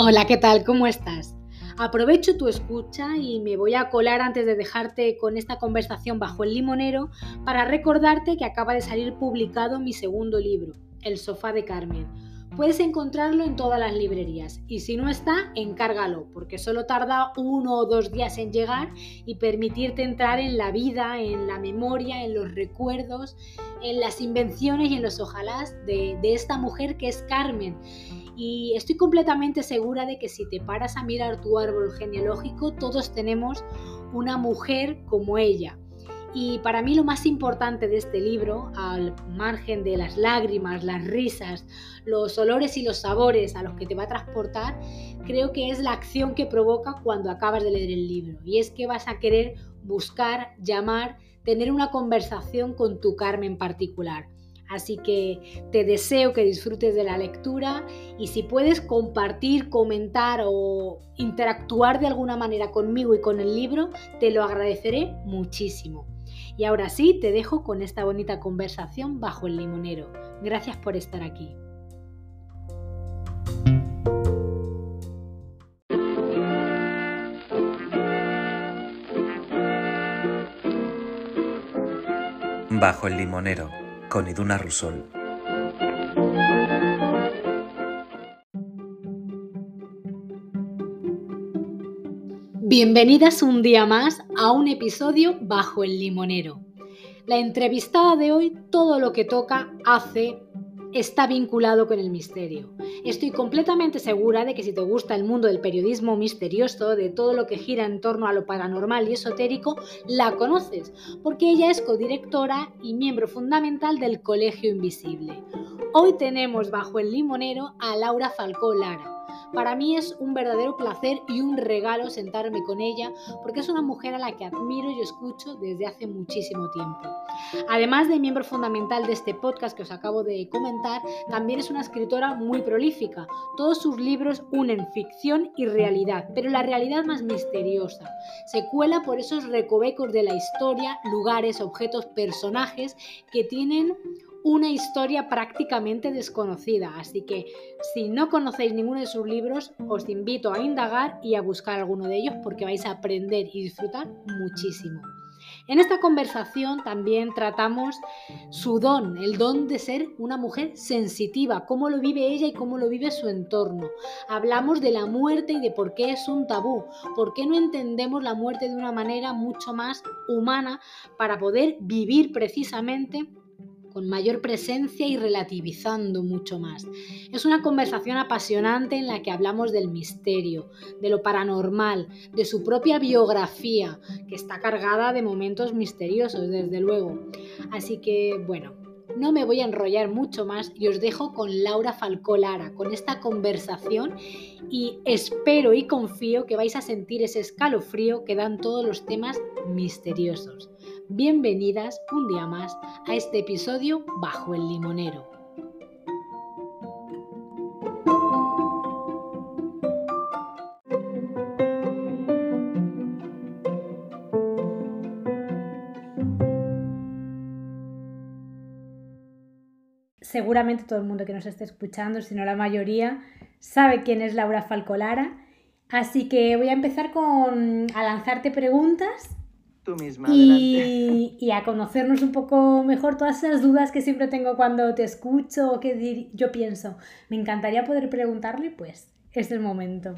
Hola, ¿qué tal? ¿Cómo estás? Aprovecho tu escucha y me voy a colar antes de dejarte con esta conversación bajo el limonero para recordarte que acaba de salir publicado mi segundo libro, El sofá de Carmen. Puedes encontrarlo en todas las librerías y si no está, encárgalo, porque solo tarda uno o dos días en llegar y permitirte entrar en la vida, en la memoria, en los recuerdos, en las invenciones y en los ojalás de, de esta mujer que es Carmen y estoy completamente segura de que si te paras a mirar tu árbol genealógico, todos tenemos una mujer como ella. Y para mí lo más importante de este libro, al margen de las lágrimas, las risas, los olores y los sabores a los que te va a transportar, creo que es la acción que provoca cuando acabas de leer el libro. Y es que vas a querer buscar, llamar, tener una conversación con tu Carmen particular. Así que te deseo que disfrutes de la lectura y si puedes compartir, comentar o interactuar de alguna manera conmigo y con el libro, te lo agradeceré muchísimo. Y ahora sí, te dejo con esta bonita conversación bajo el limonero. Gracias por estar aquí. Bajo el limonero con Iduna Rusol. Bienvenidas un día más a un episodio bajo el limonero. La entrevistada de hoy todo lo que toca hace está vinculado con el misterio. Estoy completamente segura de que si te gusta el mundo del periodismo misterioso, de todo lo que gira en torno a lo paranormal y esotérico, la conoces, porque ella es codirectora y miembro fundamental del Colegio Invisible. Hoy tenemos bajo el limonero a Laura Falcó Lara para mí es un verdadero placer y un regalo sentarme con ella porque es una mujer a la que admiro y escucho desde hace muchísimo tiempo. Además de miembro fundamental de este podcast que os acabo de comentar, también es una escritora muy prolífica. Todos sus libros unen ficción y realidad, pero la realidad más misteriosa. Se cuela por esos recovecos de la historia, lugares, objetos, personajes que tienen una historia prácticamente desconocida, así que si no conocéis ninguno de sus libros, os invito a indagar y a buscar alguno de ellos porque vais a aprender y disfrutar muchísimo. En esta conversación también tratamos su don, el don de ser una mujer sensitiva, cómo lo vive ella y cómo lo vive su entorno. Hablamos de la muerte y de por qué es un tabú, por qué no entendemos la muerte de una manera mucho más humana para poder vivir precisamente con mayor presencia y relativizando mucho más. Es una conversación apasionante en la que hablamos del misterio, de lo paranormal, de su propia biografía, que está cargada de momentos misteriosos, desde luego. Así que, bueno, no me voy a enrollar mucho más y os dejo con Laura Falcó Lara, con esta conversación y espero y confío que vais a sentir ese escalofrío que dan todos los temas misteriosos. Bienvenidas un día más a este episodio Bajo el Limonero. Seguramente todo el mundo que nos esté escuchando, si no la mayoría, sabe quién es Laura Falcolara. Así que voy a empezar con a lanzarte preguntas y, a conocernos un poco mejor todas esas dudas que siempre tengo cuando te escucho o que yo pienso. Me encantaría poder preguntarle, pues es el momento.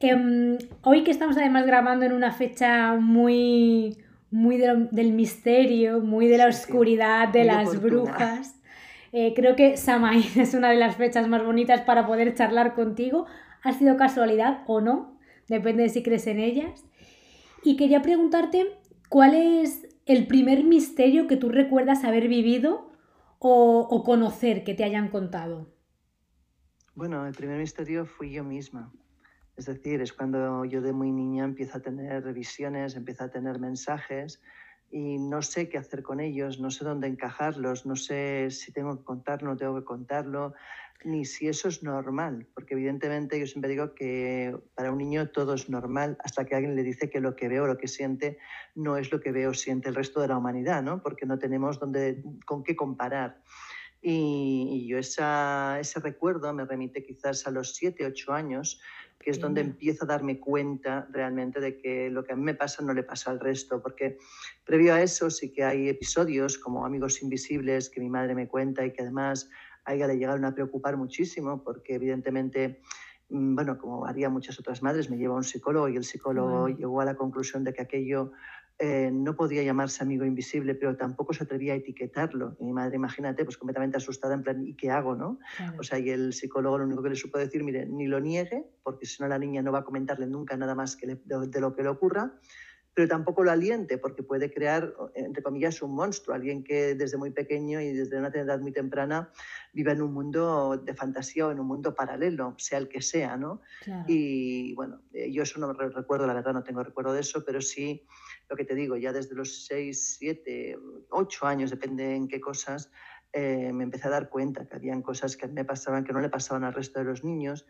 Em, hoy que estamos además grabando en una fecha muy, muy del misterio, muy de la oscuridad, de las brujas, eh, creo que Samhain es una de las fechas más bonitas para poder charlar contigo. ¿Ha sido casualidad o no? Depende de si crees en ellas. Y quería preguntarte cuál es el primer misterio que tú recuerdas haber vivido o, conocer que te hayan contado. Bueno, el primer misterio fui yo misma. Es decir, es cuando yo de muy niña empiezo a tener visiones, empiezo a tener mensajes y no sé qué hacer con ellos, no sé dónde encajarlos, no sé si tengo que contarlo, no tengo que contarlo, ni si eso es normal, porque evidentemente yo siempre digo que para un niño todo es normal hasta que alguien le dice que lo que ve o lo que siente no es lo que ve o siente el resto de la humanidad, ¿no? porque no tenemos dónde, con qué comparar. Y, yo esa, ese recuerdo me remite quizás a los 7, 8 años, que es donde empiezo a darme cuenta realmente de que lo que a mí me pasa no le pasa al resto, porque previo a eso sí que hay episodios como Amigos Invisibles que mi madre me cuenta y que además a ella le llegaron a preocupar muchísimo, porque evidentemente mm, bueno, como haría muchas otras madres, me lleva a un psicólogo y el psicólogo llegó a la conclusión de que aquello eh, no podía llamarse amigo invisible, pero tampoco se atrevía a etiquetarlo. Y mi madre, imagínate, pues completamente asustada, en plan, ¿y qué hago? No? O sea, y el psicólogo lo único que le supo decir, mire, ni lo niegue, porque si no la niña no va a comentarle nunca nada más que de, lo que le ocurra, pero tampoco lo aliente, porque puede crear, entre comillas, un monstruo, alguien que desde muy pequeño y desde una edad muy temprana vive en un mundo de fantasía o en un mundo paralelo, sea el que sea, ¿no? Y bueno, eh, yo eso no recuerdo, la verdad no tengo recuerdo de eso, pero sí lo que te digo, ya desde los 6, 7, 8 años, depende en qué cosas, eh, me empecé a dar cuenta que habían cosas que me pasaban que no le pasaban al resto de los niños.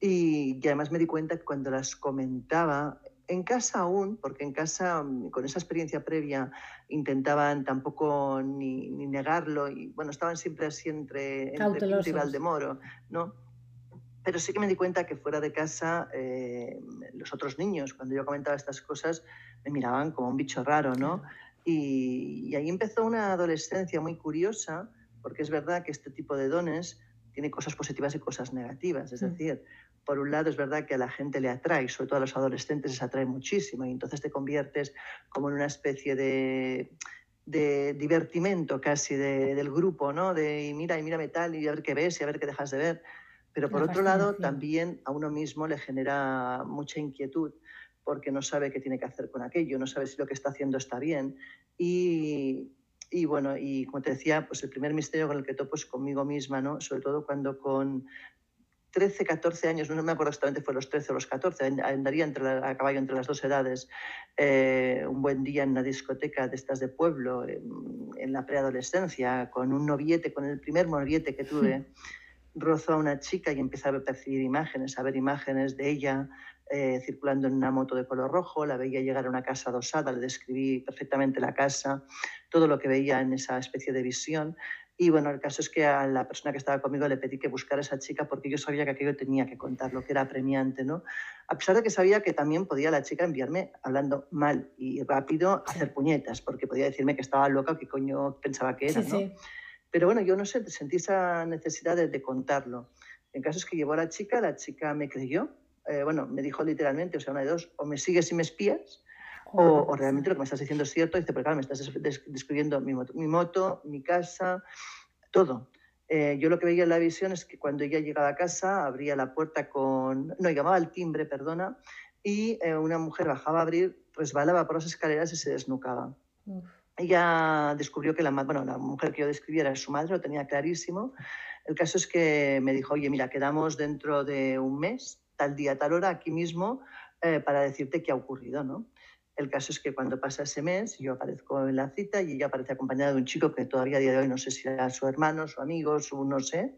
Y, además me di cuenta que cuando las comentaba, en casa aún, porque en casa mm, con esa experiencia previa intentaban tampoco ni, negarlo y bueno, estaban siempre así entre, entre y Valdemoro, ¿no? Pero sí que me di cuenta que fuera de casa eh, los otros niños, cuando yo comentaba estas cosas, me miraban como un bicho raro, ¿no? Y, ahí empezó una adolescencia muy curiosa, porque es verdad que este tipo de dones tiene cosas positivas y cosas negativas. Es mm. decir, por un lado es verdad que a la gente le atrae, sobre todo a los adolescentes les atrae muchísimo, y entonces te conviertes como en una especie de, de divertimento casi del grupo, ¿no? De mira y mírame tal y a ver qué ves y a ver qué dejas de ver. Pero por otro lado, también a uno mismo le genera mucha inquietud porque no sabe qué tiene que hacer con aquello, no sabe si lo que está haciendo está bien. Y, y bueno, y como te decía, pues el primer misterio con el que topo es conmigo misma, ¿no? Sobre todo cuando con 13, 14 años, no me acuerdo exactamente, fue los 13 o los 14, andaría entre a caballo entre las dos edades, eh, un buen día en una discoteca de estas de pueblo, en, en, la preadolescencia, con un noviete, con el primer noviete que tuve, rozó a una chica y empecé a percibir imágenes, a ver imágenes de ella eh, circulando en una moto de color rojo, la veía llegar a una casa adosada, le describí perfectamente la casa, todo lo que veía en esa especie de visión. Y bueno, el caso es que a la persona que estaba conmigo le pedí que buscara a esa chica porque yo sabía que aquello tenía que contar, lo que era apremiante, ¿no? A pesar de que sabía que también podía la chica enviarme hablando mal y rápido hacer puñetas, porque podía decirme que estaba loca o qué coño pensaba que era, ¿no? Pero bueno, yo no sé, sentí esa necesidad de, de contarlo. El caso es que llevó a la chica, la chica me creyó, eh, bueno, me dijo literalmente, o sea, una de dos, o me sigues y me espías, o, realmente lo que me estás diciendo es cierto. dice, pero claro, me estás describiendo mi moto, mi, moto, mi casa, todo. Eh, yo lo que veía en la visión es que cuando ella llegaba a casa, abría la puerta con. No, llamaba al timbre, perdona, y eh, una mujer bajaba a abrir, resbalaba por las escaleras y se desnucaba. Ella descubrió que la, bueno, la mujer que yo describiera era su madre, lo tenía clarísimo. El caso es que me dijo, oye, mira, quedamos dentro de un mes, tal día, tal hora, aquí mismo, eh, para decirte qué ha ocurrido, ¿no? El caso es que cuando pasa ese mes, yo aparezco en la cita y ella aparece acompañada de un chico que todavía a día de hoy no sé si era su hermano, su amigo, su no sé.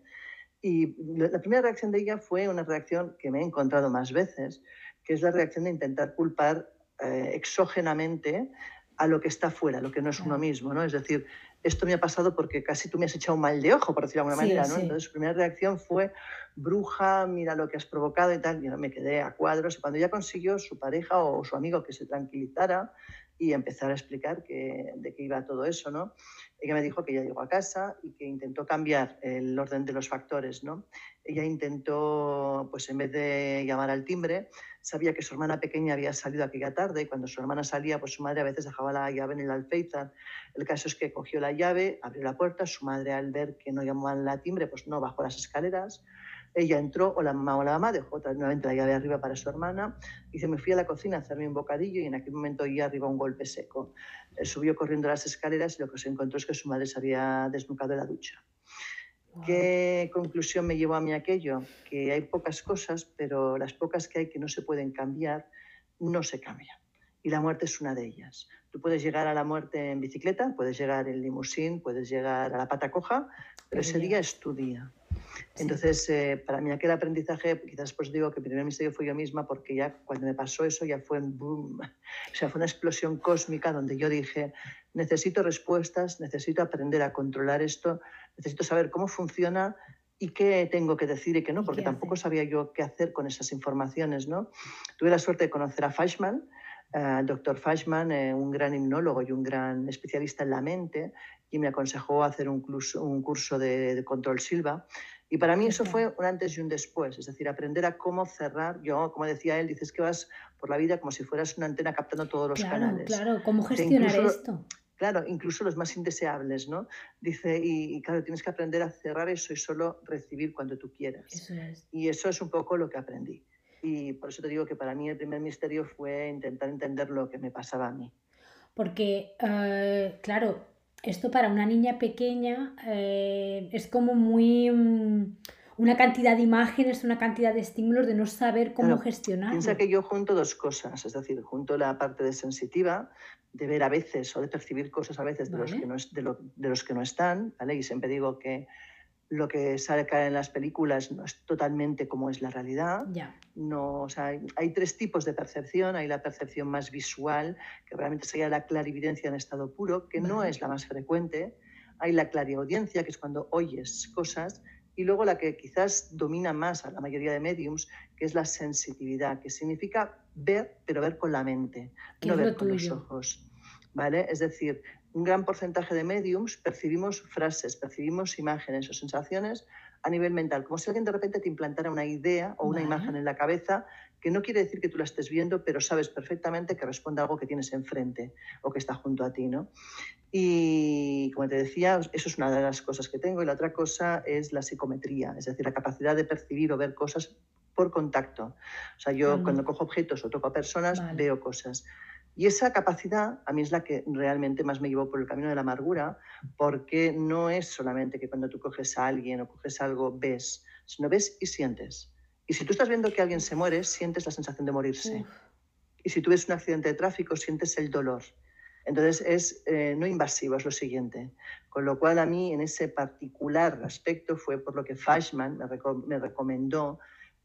Y la primera reacción de ella fue una reacción que me he encontrado más veces, que es la reacción de intentar culpar eh, exógenamente a lo que está fuera, lo que no es uno mismo, ¿no? Es decir, esto me ha pasado porque casi tú me has echado un mal de ojo, por decirlo de alguna manera, ¿no? Entonces su primera reacción fue, bruja, mira lo que has provocado y tal, y yo me quedé a cuadros, y cuando ya consiguió su pareja o su amigo que se tranquilizara y empezar a explicar que, de qué iba todo eso, ¿no? Ella me dijo que ya llegó a casa y que intentó cambiar el orden de los factores, ¿no? Ella intentó, pues en vez de llamar al timbre, sabía que su hermana pequeña había salido aquella tarde y cuando su hermana salía, pues su madre a veces dejaba la llave en el alféizar. El caso es que cogió la llave, abrió la puerta, su madre al ver que no llamaban al timbre, pues no bajó las escaleras, ella entró, o la mamá o la mamá, dejó nuevamente la llave arriba para su hermana, y se me fui a la cocina a hacerme un bocadillo y en aquel momento oí arriba un golpe seco. Él subió corriendo las escaleras y lo que se encontró es que su madre se había desnucado en la ducha. ¿Qué conclusión me llevó a mí aquello? Que hay pocas cosas, pero las pocas que hay que no se pueden cambiar, no se cambian. Y la muerte es una de ellas. Tú puedes llegar a la muerte en bicicleta, puedes llegar en limusín, puedes llegar a la pata coja, pero ese día es tu día. Entonces, eh, para mí aquel aprendizaje, quizás pues digo que el primer misterio fue yo misma, porque ya cuando me pasó eso ya fue un boom, o sea, fue una explosión cósmica donde yo dije, necesito respuestas, necesito aprender a controlar esto, necesito saber cómo funciona y qué tengo que decir y qué no, porque tampoco sabía yo qué hacer con esas informaciones, ¿no? Tuve la suerte de conocer a Fashman, el eh, doctor Fashman, eh, un gran hipnólogo y un gran especialista en la mente, y me aconsejó hacer un curso, un curso de, control Silva. Y para mí eso fue un antes y un después, es decir, aprender a cómo cerrar. Yo, como decía él, dices que vas por la vida como si fueras una antena captando todos los canales. Claro, ¿cómo gestionar esto? Claro, incluso los más indeseables, ¿no? Dice, y, claro, tienes que aprender a cerrar eso y solo recibir cuando tú quieras. Eso es. Y eso es un poco lo que aprendí. Y por eso te digo que para mí el primer misterio fue intentar entender lo que me pasaba a mí. Porque, eh, claro, esto para una niña pequeña eh, es como muy... Mm, una cantidad de imágenes, una cantidad de estímulos de no saber cómo gestionar. Piensa que yo junto dos cosas, es decir, junto la parte de sensitiva, de ver a veces o de percibir cosas a veces de, los, que no, de, de los que no están, ¿vale? Y siempre digo que lo que sale en las películas no es totalmente como es la realidad. No, o sea, hay, tres tipos de percepción. Hay la percepción más visual, que realmente sería la clarividencia en estado puro, que no es la más frecuente. Hay la clariaudiencia, que es cuando oyes cosas. Y luego la que quizás domina más a la mayoría de mediums, que es la sensitividad, que significa ver, pero ver con la mente, no ver con los ojos. ¿Vale? Es decir, un gran porcentaje de mediums percibimos frases, percibimos imágenes o sensaciones a nivel mental, como si alguien de repente te implantara una idea o una imagen en la cabeza que no quiere decir que tú la estés viendo, pero sabes perfectamente que responde a algo que tienes enfrente o que está junto a ti, ¿no? Y como te decía, eso es una de las cosas que tengo y la otra cosa es la psicometría, es decir, la capacidad de percibir o ver cosas por contacto. O sea, yo cuando cojo objetos o toco a personas veo cosas. Y esa capacidad a mí es la que realmente más me llevó por el camino de la amargura, porque no es solamente que cuando tú coges a alguien o coges algo ves, sino ves y sientes. Y si tú estás viendo que alguien se muere, sientes la sensación de morirse. Y si tú ves un accidente de tráfico, sientes el dolor. Entonces es eh, no invasivo, es lo siguiente. Con lo cual a mí en ese particular aspecto fue por lo que Fashman me, recomendó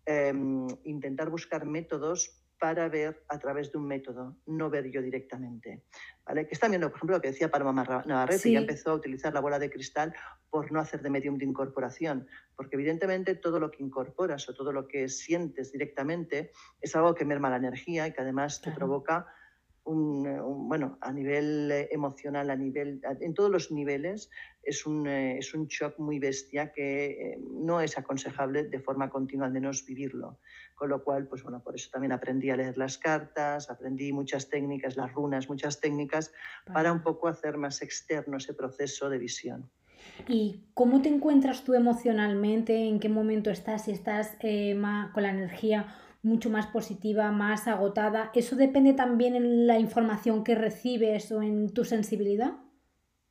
em, intentar buscar métodos para ver a través de un método, no ver yo directamente. ¿vale? Que es también, por ejemplo, lo que decía Paloma Navarrete, que ya empezó a utilizar la bola de cristal por no hacer de medium de incorporación, porque evidentemente todo lo que incorporas o todo lo que sientes directamente es algo que merma la energía y que además te provoca un, bueno, a nivel eh, emocional, a nivel, en todos los niveles, es un, eh, es un shock muy bestia que eh, no es aconsejable de forma continua, al menos vivirlo. Con lo cual, pues bueno, por eso también aprendí a leer las cartas, aprendí muchas técnicas, las runas, muchas técnicas, para un poco hacer más externo ese proceso de visión. ¿Y cómo te encuentras tú emocionalmente? ¿En qué momento estás? Si estás con la energía mucho más positiva, más agotada. ¿Eso depende también en la información que recibes o en tu sensibilidad?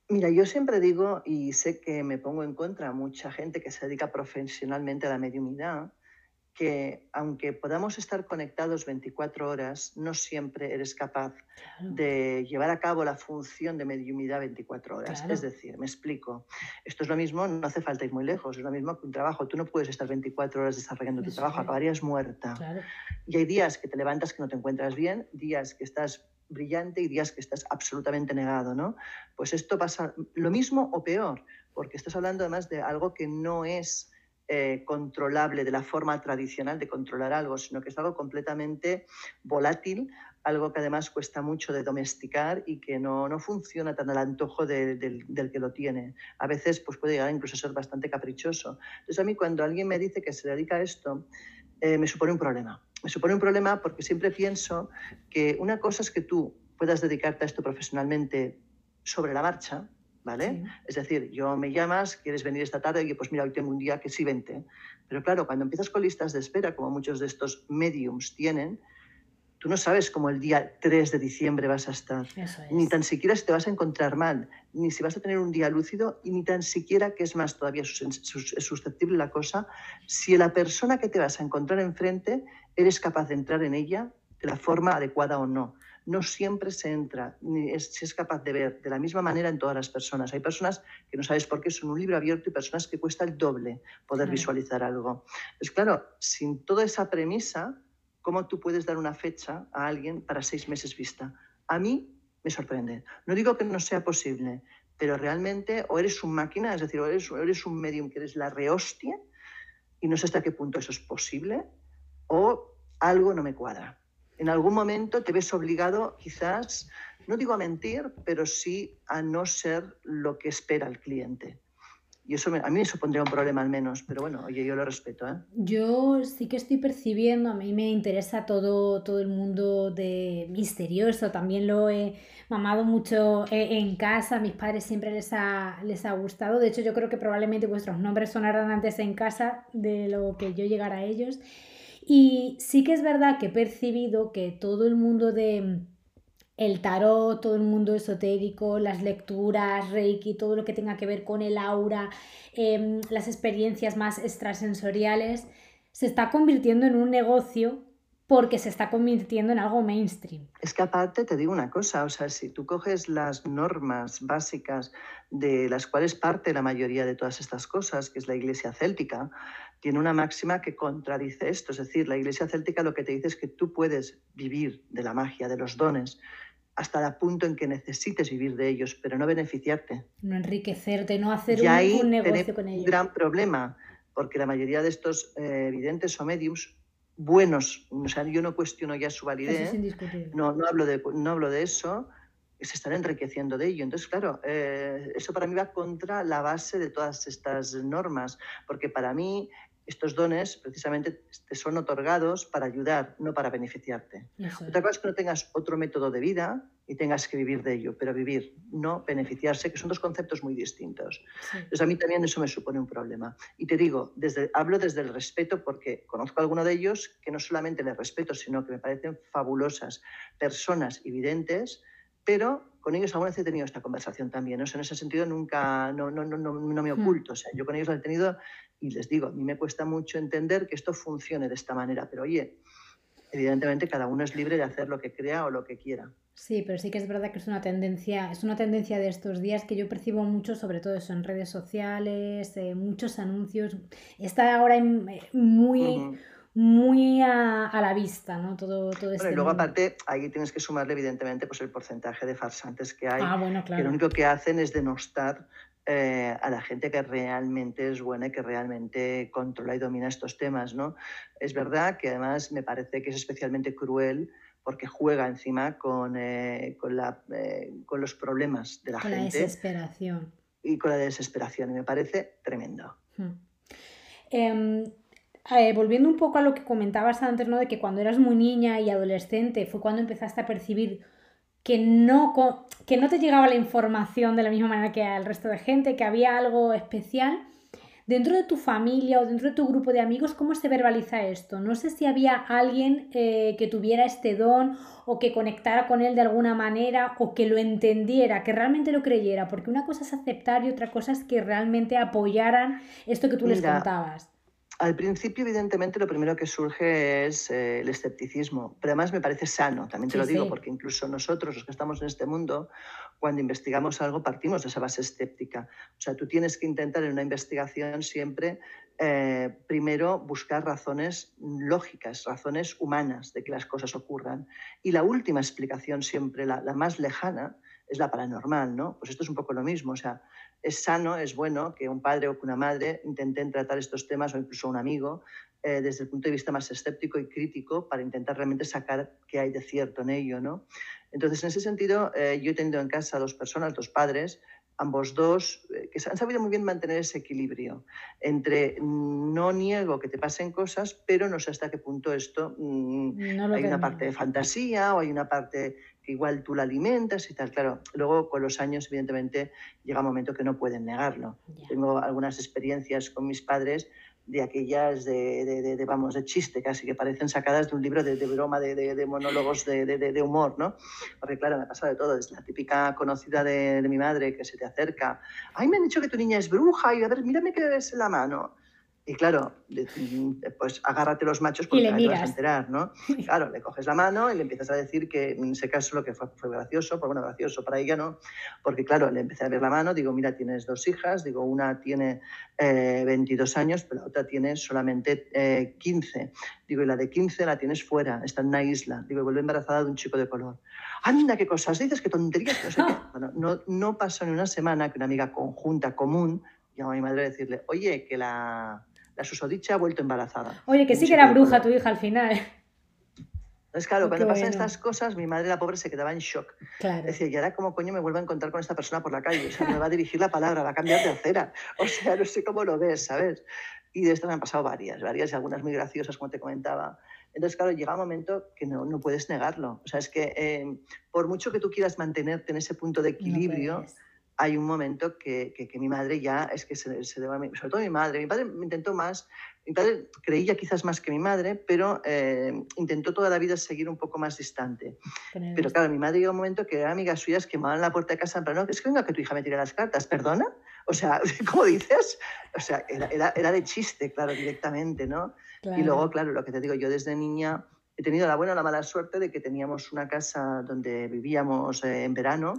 Mira, yo siempre digo, y sé que me pongo en contra a mucha gente que se dedica profesionalmente a la mediunidad, que aunque podamos estar conectados 24 horas, no siempre eres capaz de llevar a cabo la función de mediumidad 24 horas. Es decir, me explico. Esto es lo mismo, no hace falta ir muy lejos, es lo mismo que un trabajo. Tú no puedes estar 24 horas desarrollando tu trabajo, acabarías muerta. Y hay días que te levantas que no te encuentras bien, días que estás brillante y días que estás absolutamente negado, ¿no? Pues esto pasa lo mismo o peor, porque estás hablando además de algo que no es eh, controlable de la forma tradicional de controlar algo, sino que es algo completamente volátil, algo que además cuesta mucho de domesticar y que no, no funciona tan al antojo del que lo tiene. A veces pues, puede llegar incluso a ser bastante caprichoso. Entonces a mí cuando alguien me dice que se dedica a esto, eh, me supone un problema. Me supone un problema porque siempre pienso que una cosa es que tú puedas dedicarte a esto profesionalmente sobre la marcha, ¿vale? Es decir, yo me llamas, quieres venir esta tarde, y pues mira, hoy tengo un día que sí vente. Pero claro, cuando empiezas con listas de espera, como muchos de estos mediums tienen, tú no sabes cómo el día 3 de diciembre vas a estar, ni tan siquiera si te vas a encontrar mal, ni si vas a tener un día lúcido, y ni tan siquiera, que es más todavía es susceptible la cosa, si la persona que te vas a encontrar enfrente eres capaz de entrar en ella de la forma adecuada o no no siempre se entra, ni es, se es capaz de ver de la misma manera en todas las personas. Hay personas que no sabes por qué son un libro abierto y personas que cuesta el doble poder visualizar algo. Es claro, sin toda esa premisa, ¿cómo tú puedes dar una fecha a alguien para seis meses vista? A mí me sorprende. No digo que no sea posible, pero realmente o eres un máquina, es decir, o eres, eres un medium que eres la rehostia y no sé hasta qué punto eso es posible, o algo no me cuadra. En algún momento te ves obligado quizás, no digo a mentir, pero sí a no ser lo que espera el cliente. Y eso a mí me supondría un problema al menos, pero bueno, oye, yo lo respeto. ¿eh? Yo sí que estoy percibiendo, a mí me interesa todo, todo el mundo de misterioso, también lo he mamado mucho e, en casa, a mis padres siempre les ha, les ha gustado, de hecho yo creo que probablemente vuestros nombres sonarán antes en casa de lo que yo llegara a ellos. Y sí que es verdad que he percibido que todo el mundo de el tarot, todo el mundo esotérico, las lecturas, Reiki, todo lo que tenga que ver con el aura, em, las experiencias más extrasensoriales, se está convirtiendo en un negocio porque se está convirtiendo en algo mainstream. Es que aparte te digo una cosa, o sea, si tú coges las normas básicas de las cuales parte la mayoría de todas estas cosas, que es la iglesia céltica, tiene una máxima que contradice esto, es decir, la iglesia céltica lo que te dice es que tú puedes vivir de la magia, de los dones, hasta el punto en que necesites vivir de ellos, pero no beneficiarte. No enriquecerte, no hacer un, negocio con ellos. un gran problema, porque la mayoría de estos eh, evidentes o mediums buenos, o sea, yo no cuestiono ya su validez, no, no, hablo de, no hablo de eso, se están enriqueciendo de ello. Entonces, claro, eh, eso para mí va contra la base de todas estas normas, porque para mí estos dones precisamente te son otorgados para ayudar, no para beneficiarte. Otra cosa es que no tengas otro método de vida y tengas que vivir de ello, pero vivir, no beneficiarse, que son dos conceptos muy distintos. Entonces a mí también eso me supone un problema. Y te digo, desde, hablo desde el respeto porque conozco a alguno de ellos que no solamente les respeto, sino que me parecen fabulosas personas evidentes, pero con ellos alguna vez he tenido esta conversación también. O sea, en ese sentido nunca, no, no, no, no me hmm. oculto. O sea, yo con ellos lo he tenido y les digo, a mí me cuesta mucho entender que esto funcione de esta manera, pero oye, evidentemente cada uno es libre de hacer lo que crea o lo que quiera. Sí, pero sí que es verdad que es una tendencia, es una tendencia de estos días que yo percibo mucho, sobre todo eso en redes sociales, eh, muchos anuncios. Está ahora eh, muy, muy a, la vista, ¿no? Todo, todo este y luego aparte, ahí tienes que sumarle evidentemente pues, el porcentaje de farsantes que hay, ah, que lo único que hacen es denostar eh, a la gente que realmente es buena y que realmente controla y domina estos temas, ¿no? Es verdad que además me parece que es especialmente cruel porque juega encima con, eh, con, la, eh, con, los problemas de la gente. Con la desesperación. Y con la desesperación, y me parece tremendo. Hmm. Eh, volviendo un poco a lo que comentabas antes, ¿no? De que cuando eras muy niña y adolescente fue cuando empezaste a percibir que no, que no te llegaba la información de la misma manera que al resto de gente, que había algo especial. Dentro de tu familia o dentro de tu grupo de amigos, ¿cómo se verbaliza esto? No sé si había alguien eh, que tuviera este don o que conectara con él de alguna manera o que lo entendiera, que realmente lo creyera, porque una cosa es aceptar y otra cosa es que realmente apoyaran esto que tú les contabas. Al principio, evidentemente, lo primero que surge es eh, el escepticismo, pero además me parece sano, también te lo digo, porque incluso nosotros, los que estamos en este mundo, cuando investigamos algo, partimos de esa base escéptica. O sea, tú tienes que intentar en una investigación siempre, eh, primero, buscar razones lógicas, razones humanas de que las cosas ocurran. Y la última explicación, siempre la, la más lejana, es la paranormal, ¿no? Pues esto es un poco lo mismo, o sea, es sano, es bueno que un padre o que una madre intenten tratar estos temas o incluso un amigo eh, desde el punto de vista más escéptico y crítico para intentar realmente sacar qué hay de cierto en ello, ¿no? Entonces, en ese sentido, eh, yo he tenido en casa dos personas, dos padres, ambos dos, eh, que han sabido muy bien mantener ese equilibrio entre mm, no niego que te pasen cosas, pero no sé hasta qué punto esto mm, hay una parte de fantasía o hay una parte igual tú la alimentas y tal. Claro, luego con los años, evidentemente, llega un momento que no pueden negarlo. Tengo algunas experiencias con mis padres de aquellas de, de, vamos, de chiste casi, que parecen sacadas de un libro de, broma, de, monólogos de, humor, ¿no? Porque claro, me ha pasado de todo, es la típica conocida de, mi madre que se te acerca, ay, me han dicho que tu niña es bruja y a ver, mírame qué ves en la mano. Y claro, pues agárrate los machos porque te vas a enterar, ¿no? Claro, le coges la mano y le empiezas a decir que en ese caso lo que fue, fue gracioso, pues bueno, gracioso para ella, ¿no? Porque claro, le empecé a ver la mano, digo, mira, tienes dos hijas, digo, una tiene 22 eh, años, pero la otra tiene solamente 15. Eh, digo, y la de 15 la tienes fuera, está en una isla. Digo, vuelve embarazada de un chico de color. Anda, qué cosas dices, qué tonterías. No, sé qué. Bueno, no, no pasó ni una semana que una amiga conjunta, común, llamó a mi madre a decirle, oye, que la la susodicha ha vuelto embarazada. Oye, que sí que era bruja tu hija al final. Es claro, cuando pasan estas cosas, mi madre, la pobre, se quedaba en shock. Claro. Decía, ¿y ahora cómo coño me vuelvo a encontrar con esta persona por la calle? O sea, me va a dirigir la palabra, va a cambiar de acera. O sea, no sé cómo lo ves, ¿sabes? Y de estas me han pasado varias, varias y algunas muy graciosas, como te comentaba. Entonces, claro, llega un momento que no, no puedes negarlo. O sea, es que eh, por mucho que tú quieras mantenerte en ese punto de equilibrio, hay un momento que, que, mi madre ya es que se, se debe a mí, sobre todo mi madre. Mi padre me intentó más, mi padre creía quizás más que mi madre, pero eh, intentó toda la vida seguir un poco más distante. Pero claro, mi madre llegó un momento que eran amigas suyas que en la puerta de casa, pero no, es que venga que tu hija me tire las cartas, ¿perdona? O sea, ¿cómo dices? O sea, era, era, era de chiste, claro, directamente, ¿no? Y luego, claro, lo que te digo, yo desde niña he tenido la buena o la mala suerte de que teníamos una casa donde vivíamos eh, en verano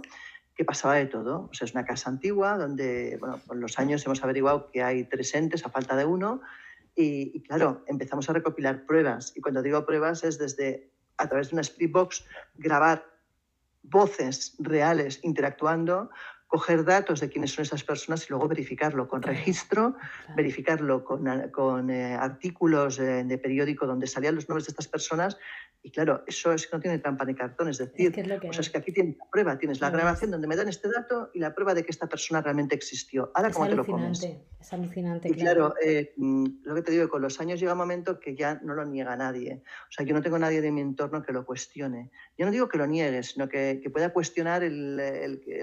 que pasaba de todo. O sea, es una casa antigua donde, bueno, con los años hemos averiguado que hay tres entes a falta de uno. Y, claro, empezamos a recopilar pruebas. Y cuando digo pruebas es desde, a través de una split box, grabar voces reales interactuando coger datos de quiénes son esas personas y luego verificarlo con registro, verificarlo con, con eh, artículos eh, de periódico donde salían los nombres de estas personas. Y claro, eso es que no tiene trampa ni cartón, es decir, es que es, o sea, es que aquí tienes la prueba, tienes la grabación donde me dan este dato y la prueba de que esta persona realmente existió. Ahora, ¿cómo te lo comes? Es alucinante. Y claro, eh, mm, lo que te digo, con los años llega un momento que ya no lo niega nadie. O sea, yo no tengo nadie de mi entorno que lo cuestione. Yo no digo que lo niegue, sino que, que pueda cuestionar el,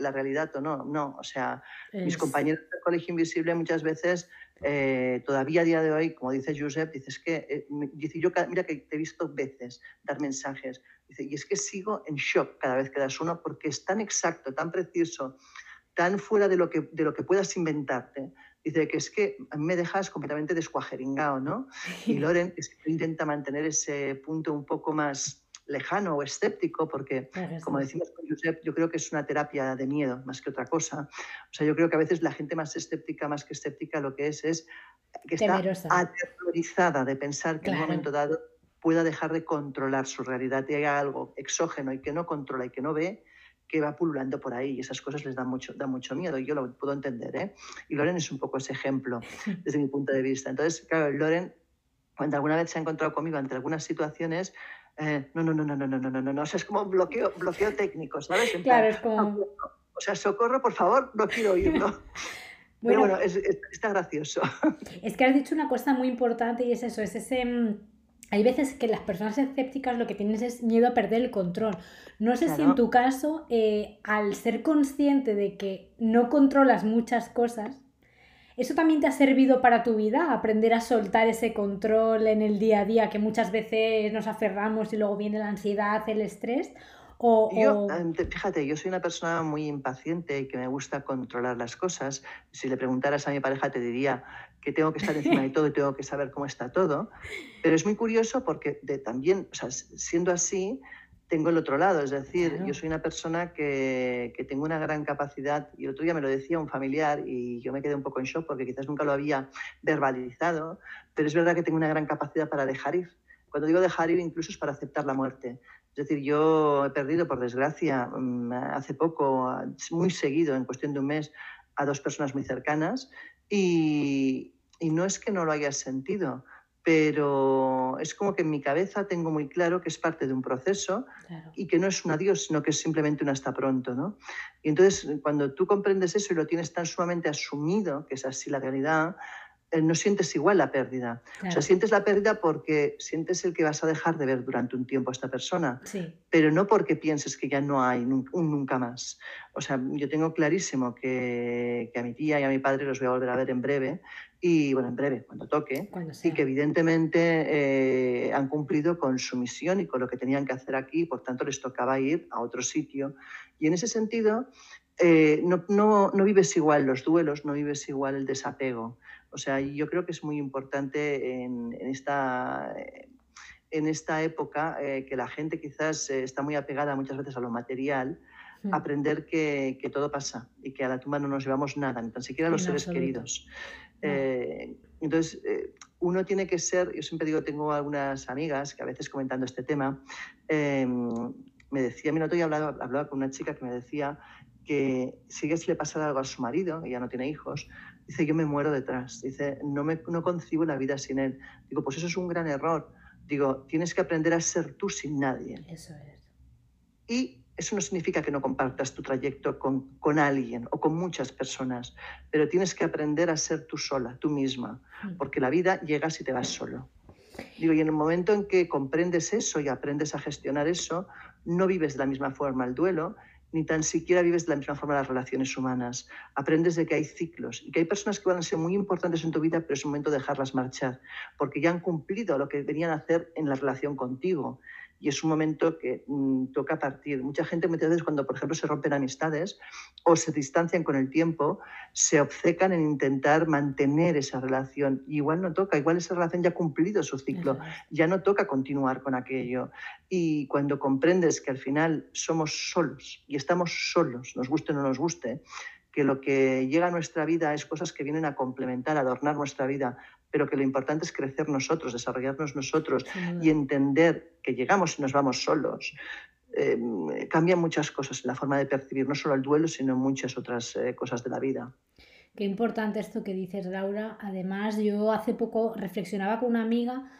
la realidad o no no, O sea, mis compañeros del Colegio Invisible muchas veces, eh, todavía a día de hoy, como dice Josep, dices que, eh, dice, yo mira que te he visto veces dar mensajes, dice, y es que sigo en shock cada vez que das uno porque es tan exacto, tan preciso, tan fuera de lo que, de lo que puedas inventarte. Dice que es que a mí me dejas completamente descuajeringado, ¿no? Y Loren es que intenta mantener ese punto un poco más lejano o escéptico, porque, como decimos con Josep, yo creo que es una terapia de miedo más que otra cosa. O sea, yo creo que a veces la gente más escéptica, más que escéptica, lo que es es que está aterrorizada de pensar que en un momento dado pueda dejar de controlar su realidad y haya algo exógeno y que no controla y que no ve, que va pululando por ahí y esas cosas les dan mucho, dan mucho miedo y yo lo puedo entender. ¿eh? Y Loren es un poco ese ejemplo desde mi punto de vista. Entonces, claro, Loren, cuando alguna vez se ha encontrado conmigo ante algunas situaciones, eh, no, no, no, no, no, no, no, no, no, no, o sea, es como bloqueo, bloqueo técnico, ¿sabes? claro, es como... o sea, socorro, por favor, no quiero oírlo. bueno, Pero bueno, es, está gracioso. Es que has dicho una cosa muy importante y es eso, es ese... Mm, hay veces que las personas escépticas lo que tienes es miedo a perder el control. No sé si en tu caso, eh, al ser consciente de que no controlas muchas cosas, ¿Eso también te ha servido para tu vida? Aprender a soltar ese control en el día a día que muchas veces nos aferramos y luego viene la ansiedad, el estrés. O, yo, fíjate, yo soy una persona muy impaciente y que me gusta controlar las cosas. Si le preguntaras a mi pareja te diría que tengo que estar encima de todo y tengo que saber cómo está todo. Pero es muy curioso porque de, también, o sea, siendo así, tengo el otro lado, es decir, yo soy una persona que, que, tengo una gran capacidad, y otro día me lo decía un familiar y yo me quedé un poco en shock porque quizás nunca lo había verbalizado, pero es verdad que tengo una gran capacidad para dejar ir. Cuando digo dejar ir, incluso es para aceptar la muerte. Es decir, yo he perdido, por desgracia, mm, hace poco, muy seguido, en cuestión de un mes, a dos personas muy cercanas y, y no es que no lo haya sentido, pero es como que en mi cabeza tengo muy claro que es parte de un proceso y que no es un adiós, sino que es simplemente un hasta pronto. ¿no? Y entonces, cuando tú comprendes eso y lo tienes tan sumamente asumido, que es así la realidad, no sientes igual la pérdida. O sea, sientes la pérdida porque sientes el que vas a dejar de ver durante un tiempo a esta persona, pero no porque pienses que ya no hay un nunca más. O sea, yo tengo clarísimo que, que, a mi tía y a mi padre los voy a volver a ver en breve, y bueno, en breve, cuando toque, y que evidentemente eh, han cumplido con su misión y con lo que tenían que hacer aquí, por tanto les tocaba ir a otro sitio. Y en ese sentido, eh, no, no, no, vives igual los duelos, no vives igual el desapego. O sea, yo creo que es muy importante en, esta, en esta época eh, que la gente quizás eh, está muy apegada muchas veces a lo material, hmm. aprender que, que, todo pasa y que a la tumba no nos llevamos nada, ni tan siquiera los seres queridos. Eh, entonces, uno tiene que ser, yo siempre digo, tengo algunas amigas que a veces comentando este tema, em, me decía, mira, otro hablaba, hablaba con una chica que me decía que si le pasa algo a su marido, ella no tiene hijos, dice, yo me muero detrás, dice, no, me, no concibo la vida sin él. Digo, pues eso es un gran error. Digo, tienes que aprender a ser tú sin nadie. Eso es. Y eso no significa que no compartas tu trayecto con, con, alguien o con muchas personas, pero tienes que aprender a ser tú sola, tú misma, mm. porque la vida llega si te vas solo. Digo, y en el momento en que comprendes eso y aprendes a gestionar eso, no vives de la misma forma el duelo, ni tan siquiera vives de la misma forma las relaciones humanas. Aprendes de que hay ciclos y que hay personas que van a ser muy importantes en tu vida, pero es momento de dejarlas marchar, porque ya han cumplido lo que venían a hacer en la relación contigo y es un momento que mm, toca partir. Mucha gente muchas veces cuando, por ejemplo, se rompen amistades o se distancian con el tiempo, se obcecan en intentar mantener esa relación. igual no toca, igual esa relación ya ha cumplido su ciclo, ya no toca continuar con aquello. Y cuando comprendes que al final somos solos y estamos solos, nos guste o no nos guste, que lo que llega a nuestra vida es cosas que vienen a complementar, a adornar nuestra vida, pero que lo importante es crecer nosotros, desarrollarnos nosotros y entender que llegamos y nos vamos solos. Em, cambian muchas cosas en la forma de percibir no solo el duelo, sino muchas otras eh, cosas de la vida. Qué importante esto que dices, Laura. Además, yo hace poco reflexionaba con una amiga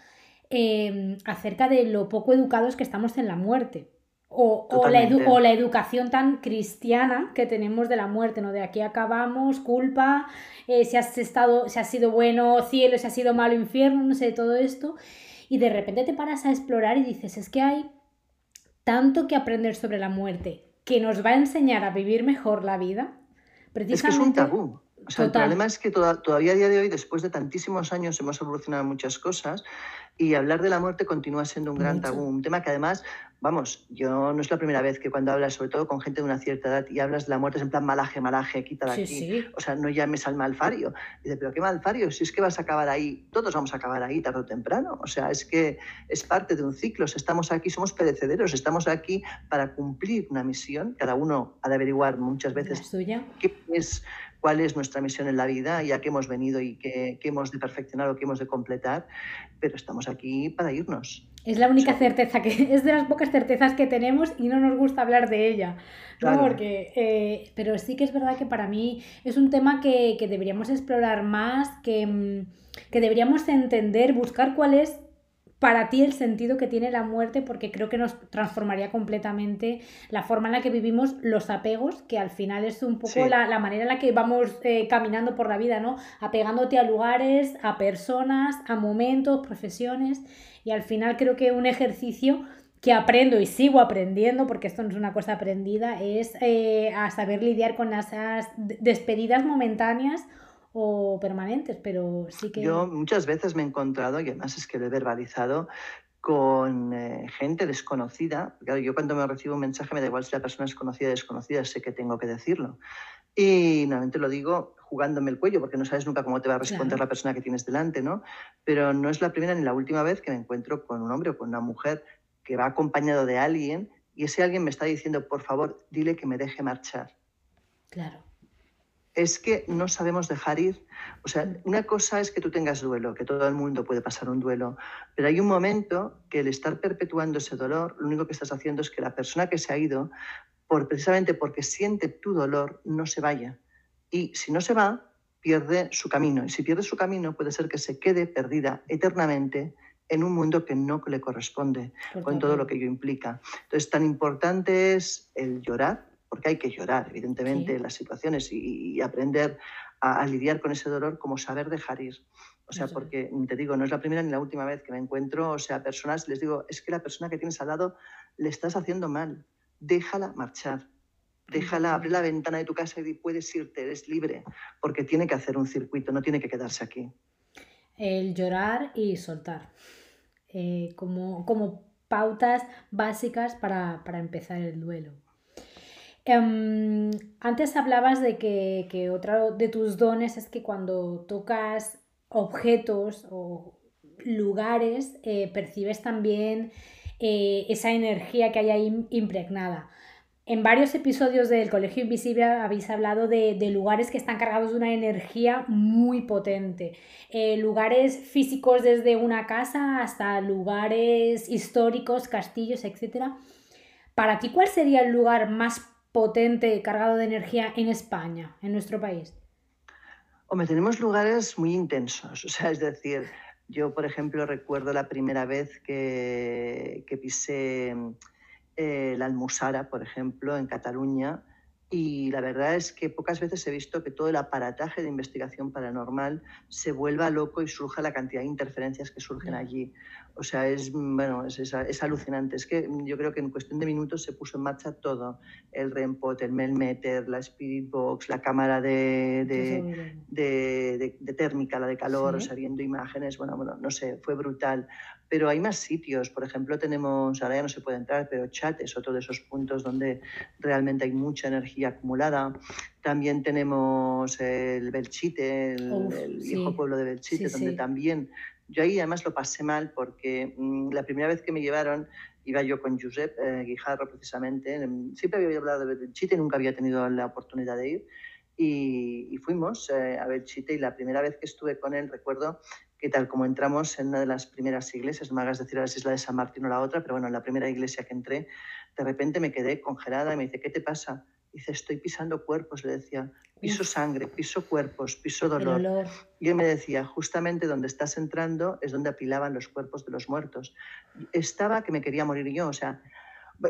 em, acerca de lo poco educados que estamos en la muerte. O, la o, la educación tan cristiana que tenemos de la muerte, ¿no? De aquí acabamos, culpa, eh, si, has estado, si has sido bueno, cielo, si has sido malo, infierno, no sé, todo esto. Y de repente te paras a explorar y dices, es que hay tanto que aprender sobre la muerte que nos va a enseñar a vivir mejor la vida. Precisamente, es que es un tabú. O sea, el problema es que todavía a día de hoy, después de tantísimos años, hemos evolucionado muchas cosas y hablar de la muerte continúa siendo un gran tabú, un tema que además, vamos, yo no es la primera vez que cuando hablas, sobre todo con gente de una cierta edad, y hablas de la muerte es en plan malaje, malaje, quita de aquí. O sea, no llames al malfario. Dice, pero qué malfario, si es que vas a acabar ahí, todos vamos a acabar ahí tarde o temprano. O sea, es que es parte de un ciclo. Estamos aquí, somos perecederos, estamos aquí para cumplir una misión. Cada uno ha de averiguar muchas veces qué es cuál es nuestra misión en la vida y a qué hemos venido y qué, hemos de perfeccionar o qué hemos de completar, pero estamos aquí para irnos. Es la única certeza que es de las pocas certezas que tenemos y no nos gusta hablar de ella. Porque, eh, pero sí que es verdad que para mí es un tema que, que deberíamos explorar más, que, mm, que deberíamos entender, buscar cuál es para ti el sentido que tiene la muerte, porque creo que nos transformaría completamente la forma en la que vivimos los apegos, que al final es un poco la, manera en la que vamos eh, caminando por la vida, ¿no? Apegándote a lugares, a personas, a momentos, profesiones, y al final creo que un ejercicio que aprendo y sigo aprendiendo, porque esto no es una cosa aprendida, es eh, a saber lidiar con esas despedidas momentáneas o permanentes, pero sí que... Yo muchas veces me he encontrado, y además es que lo he verbalizado, con eh, gente desconocida. Claro, yo cuando me recibo un mensaje me da igual si la persona es conocida o desconocida, sé que tengo que decirlo. Y normalmente lo digo jugándome el cuello, porque no sabes nunca cómo te va a responder la persona que tienes delante, ¿no? Pero no es la primera ni la última vez que me encuentro con un hombre o con una mujer que va acompañado de alguien y ese alguien me está diciendo, por favor, dile que me deje marchar. Claro es que no sabemos dejar ir. O sea, una cosa es que tú tengas duelo, que todo el mundo puede pasar un duelo, pero hay un momento que el estar perpetuando ese dolor, lo único que estás haciendo es que la persona que se ha ido, por, precisamente porque siente tu dolor, no se vaya. Y si no se va, pierde su camino. Y si pierde su camino, puede ser que se quede perdida eternamente en un mundo que no le corresponde, con todo lo que ello implica. Entonces, tan importante es el llorar, porque hay que llorar, evidentemente, en las situaciones y, aprender a, lidiar con ese dolor como saber dejar ir. O sea, porque te digo, no es la primera ni la última vez que me encuentro, o sea, personas, les digo, es que la persona que tienes al lado le estás haciendo mal, déjala marchar. Déjala, abre la ventana de tu casa y puedes irte, eres libre, porque tiene que hacer un circuito, no tiene que quedarse aquí. El llorar y soltar, eh, como, como pautas básicas para, para empezar el duelo. Em, antes hablabas de que, otro de tus dones es que cuando tocas objetos o lugares, eh, percibes también eh, esa energía que hay ahí impregnada. En varios episodios del Colegio Invisible habéis hablado de, lugares que están cargados de una energía muy potente. Eh, lugares físicos desde una casa hasta lugares históricos, castillos, etc. Para ti, ¿cuál sería el lugar más potente, cargado de energía en España, en nuestro país? Hombre, tenemos lugares muy intensos. O sea, es decir, yo, por ejemplo, recuerdo la primera vez que, que pisé eh, la Almusara, por ejemplo, en Cataluña, y la verdad es que pocas veces he visto que todo el aparataje de investigación paranormal se vuelva loco y surja la cantidad de interferencias que surgen allí. O sea, es, bueno, es, es, alucinante. Es que yo creo que en cuestión de minutos se puso en marcha todo. El REMPOT, el Melmeter, la Spirit Box, la cámara de, de, de, térmica, la de calor, o sea, viendo imágenes. Bueno, bueno, no sé, fue brutal. Pero hay más sitios, por ejemplo, tenemos, ahora ya no se puede entrar, pero Chat es otro de esos puntos donde realmente hay mucha energía acumulada. También tenemos el Belchite, el, viejo pueblo de Belchite, donde también yo ahí además lo pasé mal porque mm, la primera vez que me llevaron iba yo con Josep eh, Guijarro precisamente. Siempre había hablado de Belchite, nunca había tenido la oportunidad de ir. Y, fuimos eh, a Belchite y la primera vez que estuve con él recuerdo que tal como entramos en una de las primeras iglesias, no me hagas decir a la de San Martín o la otra, pero bueno, en la primera iglesia que entré, de repente me quedé congelada y me dice, ¿qué te pasa? Dice, estoy pisando cuerpos, le decía, piso sangre, piso cuerpos, piso dolor. Y él me decía, justamente donde estás entrando es donde apilaban los cuerpos de los muertos. Estaba que me quería morir yo, o sea,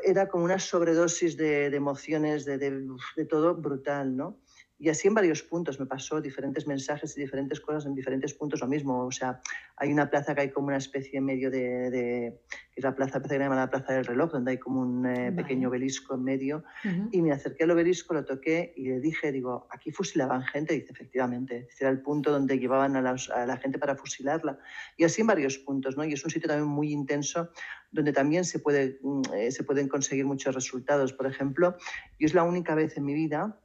era como una sobredosis de, emociones, de, de todo brutal, ¿no? Y así en varios puntos me pasó diferentes mensajes y diferentes cosas en diferentes puntos lo mismo. O sea, hay una plaza que hay como una especie en medio de, de que es la plaza, que llama la plaza del reloj, donde hay como un eh, pequeño obelisco en medio. Y me acerqué al obelisco, lo toqué y le dije, digo, aquí fusilaban gente. Y dice, efectivamente, era el punto donde llevaban a, a, la gente para fusilarla. Y así en varios puntos, ¿no? Y es un sitio también muy intenso donde también se, puede, mm, eh, se pueden conseguir muchos resultados. Por ejemplo, yo es la única vez en mi vida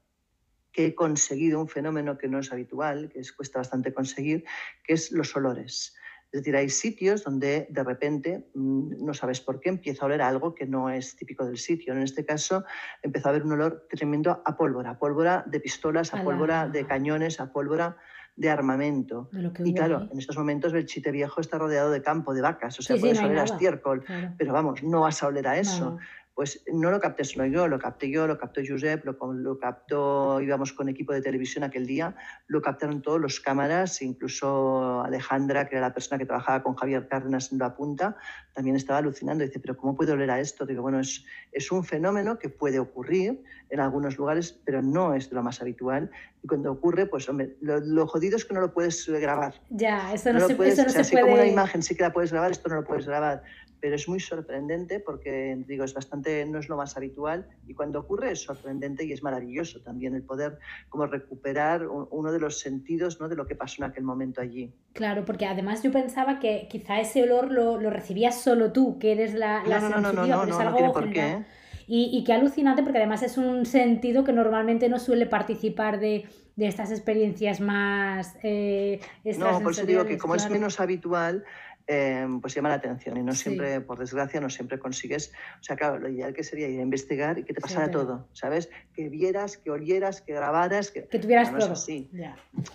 que he conseguido un fenómeno que no es habitual, que es, cuesta bastante conseguir, que es los olores. Es decir, hay sitios donde de repente, mm, no sabes por qué, empieza a oler algo que no es típico del sitio. En este caso, empezó a haber un olor tremendo a pólvora, a pólvora de pistolas, a, pólvora de cañones, a pólvora de armamento. y claro, en estos momentos el chite viejo está rodeado de campo, de vacas, o sea, puedes oler a estiércol, pero vamos, no vas a oler a eso pues no lo capté solo yo, lo capté yo, lo captó Josep, lo, lo, captó, íbamos con equipo de televisión aquel día, lo captaron todos los cámaras, incluso Alejandra, que era la persona que trabajaba con Javier Cárdenas en la punta, también estaba alucinando. Dice, pero ¿cómo puede oler a esto? Digo, bueno, es, es un fenómeno que puede ocurrir en algunos lugares, pero no es de lo más habitual. Y cuando ocurre, pues hombre, lo, jodido es que no lo puedes grabar. Ya, eso no, se, puede. así como una imagen sí que la puedes grabar, esto no lo puedes grabar pero es muy sorprendente porque, digo, es bastante, no es lo más habitual y cuando ocurre es sorprendente y es maravilloso también el poder como recuperar uno de los sentidos ¿no? de lo que pasó en aquel momento allí. Claro, porque además yo pensaba que quizá ese olor lo, lo recibías solo tú, que eres la, la no, no, no, no, no, no, no, tiene por qué. ¿eh? Y, y qué alucinante porque además es un sentido que normalmente no suele participar de, de estas experiencias más eh, No, por eso digo que como es menos habitual, Em, pues llama la atención y no siempre, por desgracia, no siempre consigues. O sea, claro, lo ideal que sería ir a investigar y que te pasara todo, ¿sabes? Que vieras, que olieras, que grabaras, que, que tuvieras todo. así.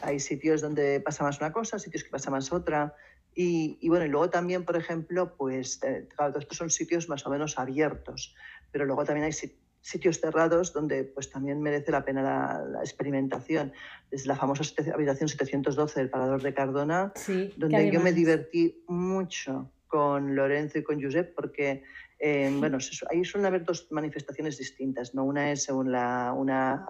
Hay sitios donde pasa más una cosa, sitios que pasa más otra. Y, y bueno, y luego también, por ejemplo, pues, eh, claro, estos son sitios más o menos abiertos, pero luego también hay sitios sitios cerrados donde pues también merece la pena la, experimentación. Desde la famosa habitación 712 del Parador de Cardona, donde yo me divertí mucho con Lorenzo y con Josep porque eh, bueno, ahí suelen haber dos manifestaciones distintas. ¿no? Una es según la, una,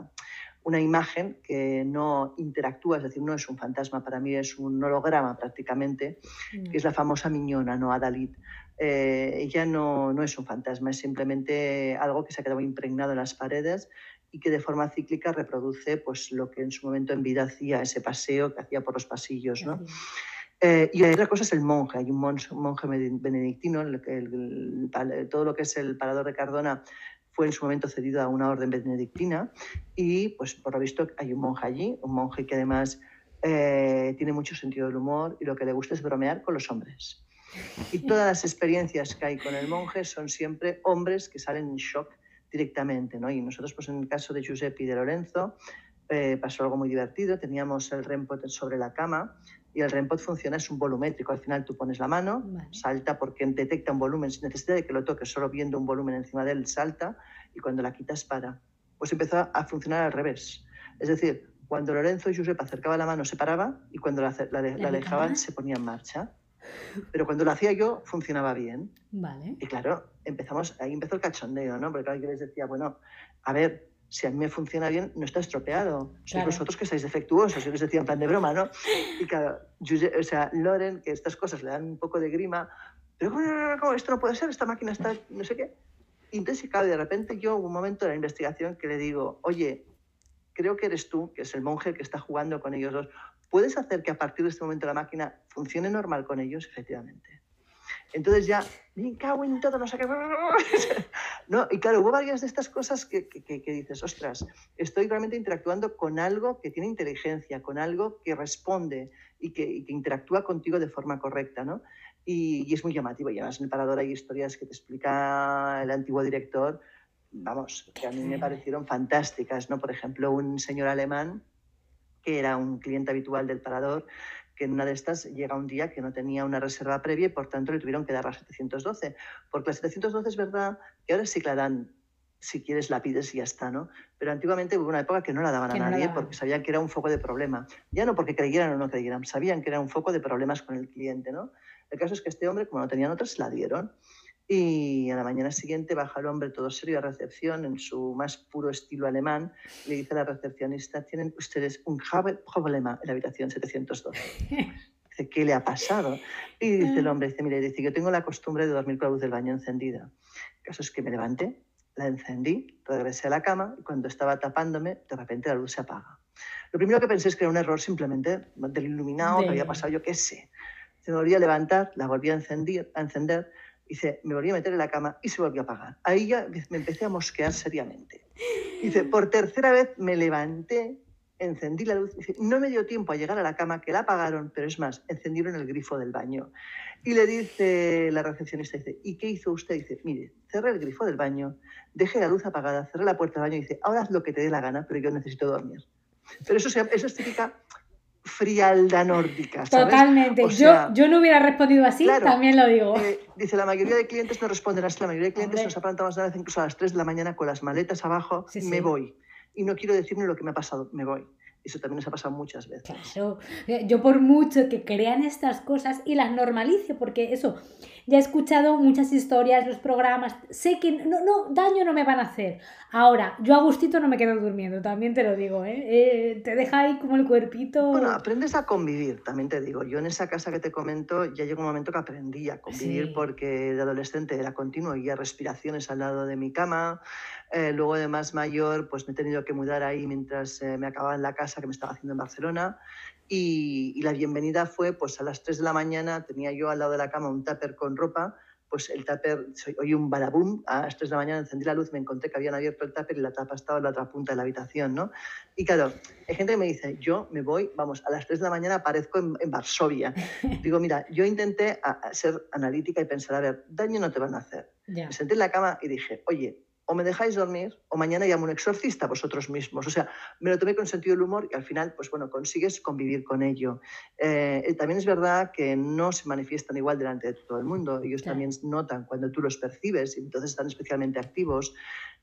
una imagen que no interactúa, es decir, no es un fantasma, para mí es un holograma prácticamente, que es la famosa miñona, ¿no? Adalit eh, ella no, no, es un fantasma, es simplemente algo que se ha quedado impregnado en las paredes y que de forma cíclica reproduce pues, lo que en su momento en vida hacía, ese paseo que hacía por los pasillos. ¿no? Eh, y otra cosa es el monje, hay un monje, benedictino, el, todo lo que es el parador de Cardona fue en su momento cedido a una orden benedictina y pues por lo visto hay un monje allí, un monje que además eh, tiene mucho sentido del humor y lo que le gusta es bromear con los hombres. Y todas las experiencias que hay con el monje son siempre hombres que salen en shock directamente, ¿no? Y nosotros, pues en el caso de Giuseppe y de Lorenzo, eh, pasó algo muy divertido. Teníamos el REMPOT sobre la cama y el REMPOT funciona, es un volumétrico. Al final tú pones la mano, salta porque detecta un volumen sin necesidad de que lo toques, solo viendo un volumen encima de él salta y cuando la quitas para. Pues empezó a funcionar al revés. Es decir, cuando Lorenzo y Giuseppe acercaban la mano se paraba y cuando la, la alejaban se ponía en marcha. Pero cuando lo hacía yo, funcionaba bien. Vale. Y claro, empezamos, ahí empezó el cachondeo, ¿no? Porque claro, yo les decía, bueno, a ver, si a mí me funciona bien, no está estropeado. Sois vosotros que estáis defectuosos. Yo les decía en plan de broma, ¿no? Y claro, o sea, Loren, que estas cosas le dan un poco de grima, pero ¿cómo, esto no puede ser? Esta máquina está, no sé qué. Y entonces, claro, de repente yo hubo un momento de la investigación que le digo, oye, creo que eres tú, que es el monje que está jugando con ellos dos, ¿puedes hacer que a partir de este momento la máquina funcione normal con ellos? Efectivamente. Entonces ya, me cago en todo, no sé qué. no, y claro, hubo varias de estas cosas que, que, dices, ostras, estoy realmente interactuando con algo que tiene inteligencia, con algo que responde y que, interactúa contigo de forma correcta, ¿no? Y, es muy llamativo. Y además en el Parador hay historias que te explica el antiguo director, vamos, que a mí me parecieron fantásticas, ¿no? Por ejemplo, un señor alemán que era un cliente habitual del Parador, que en una de estas llega un día que no tenía una reserva previa y por tanto le tuvieron que dar la 712. Porque la 712 es verdad que ahora sí que la dan, si quieres la pides y ya está, ¿no? Pero antiguamente hubo una época que no la daban a nadie porque sabían que era un foco de problema. Ya no porque creyeran o no creyeran, sabían que era un foco de problemas con el cliente, ¿no? El caso es que este hombre, como no tenían otros, se la dieron. Y a la mañana siguiente baja el hombre todo serio a recepción en su más puro estilo alemán. Le dice a la recepcionista, tienen ustedes un problema en la habitación 712. Dice, ¿qué le ha pasado? Y dice el hombre, dice, mire, dice, yo tengo la costumbre de dormir con la luz del baño encendida. El caso es que me levanté, la encendí, regresé a la cama y cuando estaba tapándome, de repente la luz se apaga. Lo primero que pensé es que era un error simplemente del iluminado que había pasado, yo qué sé. Se me volví a levantar, la volví a encender, a encender Dice, me volví a meter en la cama y se volvió a apagar. Ahí ya me empecé a mosquear seriamente. Dice, por tercera vez me levanté, encendí la luz. Dice, no me dio tiempo a llegar a la cama, que la apagaron, pero es más, encendieron el grifo del baño. Y le dice la recepcionista, dice, ¿y qué hizo usted? Dice, mire, cerré el grifo del baño, dejé la luz apagada, cerré la puerta del baño y dice, ahora haz lo que te dé la gana, pero yo necesito dormir. Pero eso, eso es típica frialda nórdica. Totalmente. yo, yo no hubiera respondido así, también lo digo. Eh, dice, la mayoría de clientes no responden así. La mayoría de clientes nos ha plantado más de incluso a las 3 de la mañana con las maletas abajo. me voy. Y no quiero decirme lo que me ha pasado, me voy. Eso también nos ha pasado muchas veces. Claro, yo por mucho que crean estas cosas y las normalice, porque eso, ya he escuchado muchas historias, los programas, sé que no, no, daño no me van a hacer. Ahora, yo a gustito no me quedo durmiendo, también te lo digo, ¿eh? eh te deja ahí como el cuerpito. Bueno, aprendes a convivir, también te digo. Yo en esa casa que te comento ya llegó un momento que aprendí a convivir porque de adolescente era continuo, y respiraciones al lado de mi cama, eh, luego de más mayor, pues me he tenido que mudar ahí mientras eh, me acababa en la casa que me estaba haciendo en Barcelona. Y, la bienvenida fue, pues a las 3 de la mañana tenía yo al lado de la cama un tupper con ropa, pues el tupper, oí un balabum, a las 3 de la mañana encendí la luz, me encontré que habían abierto el tupper y la tapa estaba en la otra punta de la habitación, ¿no? Y claro, hay gente que me dice, yo me voy, vamos, a las 3 de la mañana aparezco en, Varsovia. Digo, mira, yo intenté ser analítica y pensar, a ver, daño no te van a hacer. Me senté en la cama y dije, oye, o me dejáis dormir o mañana llamo un exorcista vosotros mismos. O sea, me lo tomé con sentido del humor y al final, pues bueno, consigues convivir con ello. Eh, también es verdad que no se manifiestan igual delante de todo el mundo. Ellos también notan cuando tú los percibes y entonces están especialmente activos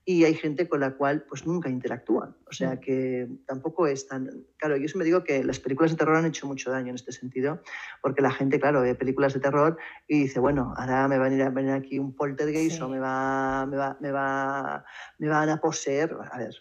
y hay gente con la cual pues nunca interactúan. O sea mm. que tampoco es tan... Claro, yo siempre digo que las películas de terror han hecho mucho daño en este sentido, porque la gente, claro, ve películas de terror y dice, bueno, ahora me va a venir, a venir aquí un poltergeist o me, va, me, va, me, va, me van a poseer. A ver,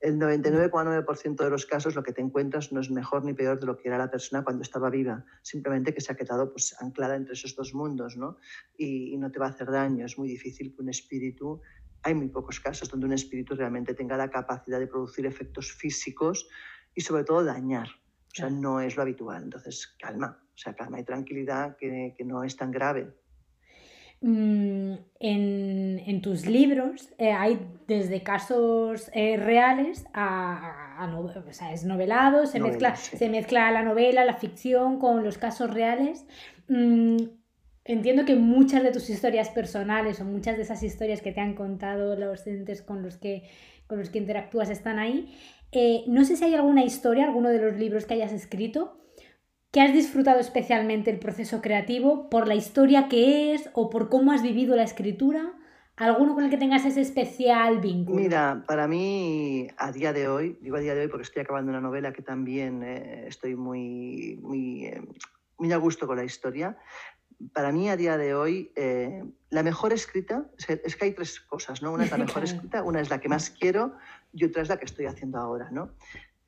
el 99,9% de los casos lo que te encuentras no es mejor ni peor de lo que era la persona cuando estaba viva, simplemente que se ha quedado pues, anclada entre esos dos mundos ¿no? y, y no te va a hacer daño. Es muy difícil que un espíritu hay muy pocos casos donde un espíritu realmente tenga la capacidad de producir efectos físicos y sobre todo dañar. O sea, no es lo habitual. Entonces, calma, o sea, calma y tranquilidad que, que no es tan grave. mm, en, tus libros eh, hay desde casos eh, reales a, o sea, es novelado, se, mezcla, se mezcla la novela, la ficción con los casos reales. Mm, entiendo que muchas de tus historias personales o muchas de esas historias que te han contado los entes con los que, con los que interactúas están ahí. Eh, no sé si hay alguna historia, alguno de los libros que hayas escrito que has disfrutado especialmente el proceso creativo por la historia que es o por cómo has vivido la escritura? ¿Alguno con el que tengas ese especial vínculo? Mira, para mí, a día de hoy, digo a día de hoy porque estoy acabando una novela que también eh, estoy muy, muy, eh, muy a gusto con la historia. Para mí, a día de hoy, eh, la mejor escrita, es que hay tres cosas, ¿no? Una es la mejor escrita, una es la que más quiero y otra es la que estoy haciendo ahora, ¿no?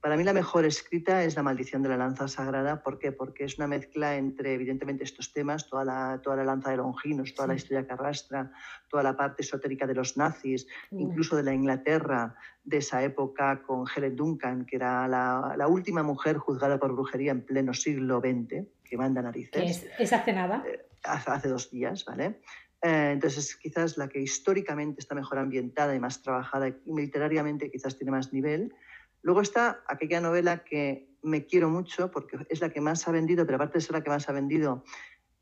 Para mí la mejor escrita es La maldición de la lanza sagrada. ¿Por qué? Porque es una mezcla entre, evidentemente, estos temas, toda la, toda la lanza de Longinos, toda la historia que arrastra, toda la parte esotérica de los nazis, mm. incluso de la Inglaterra de esa época con Helen Duncan, que era la, última mujer juzgada por brujería en pleno siglo XX, que manda narices. ¿Es, hace nada? Eh, hace, dos días, ¿vale? Eh, entonces, quizás la que históricamente está mejor ambientada y más trabajada y literariamente quizás tiene más nivel. Luego está aquella novela que me quiero mucho porque es la que más ha vendido, pero aparte de ser la que más ha vendido,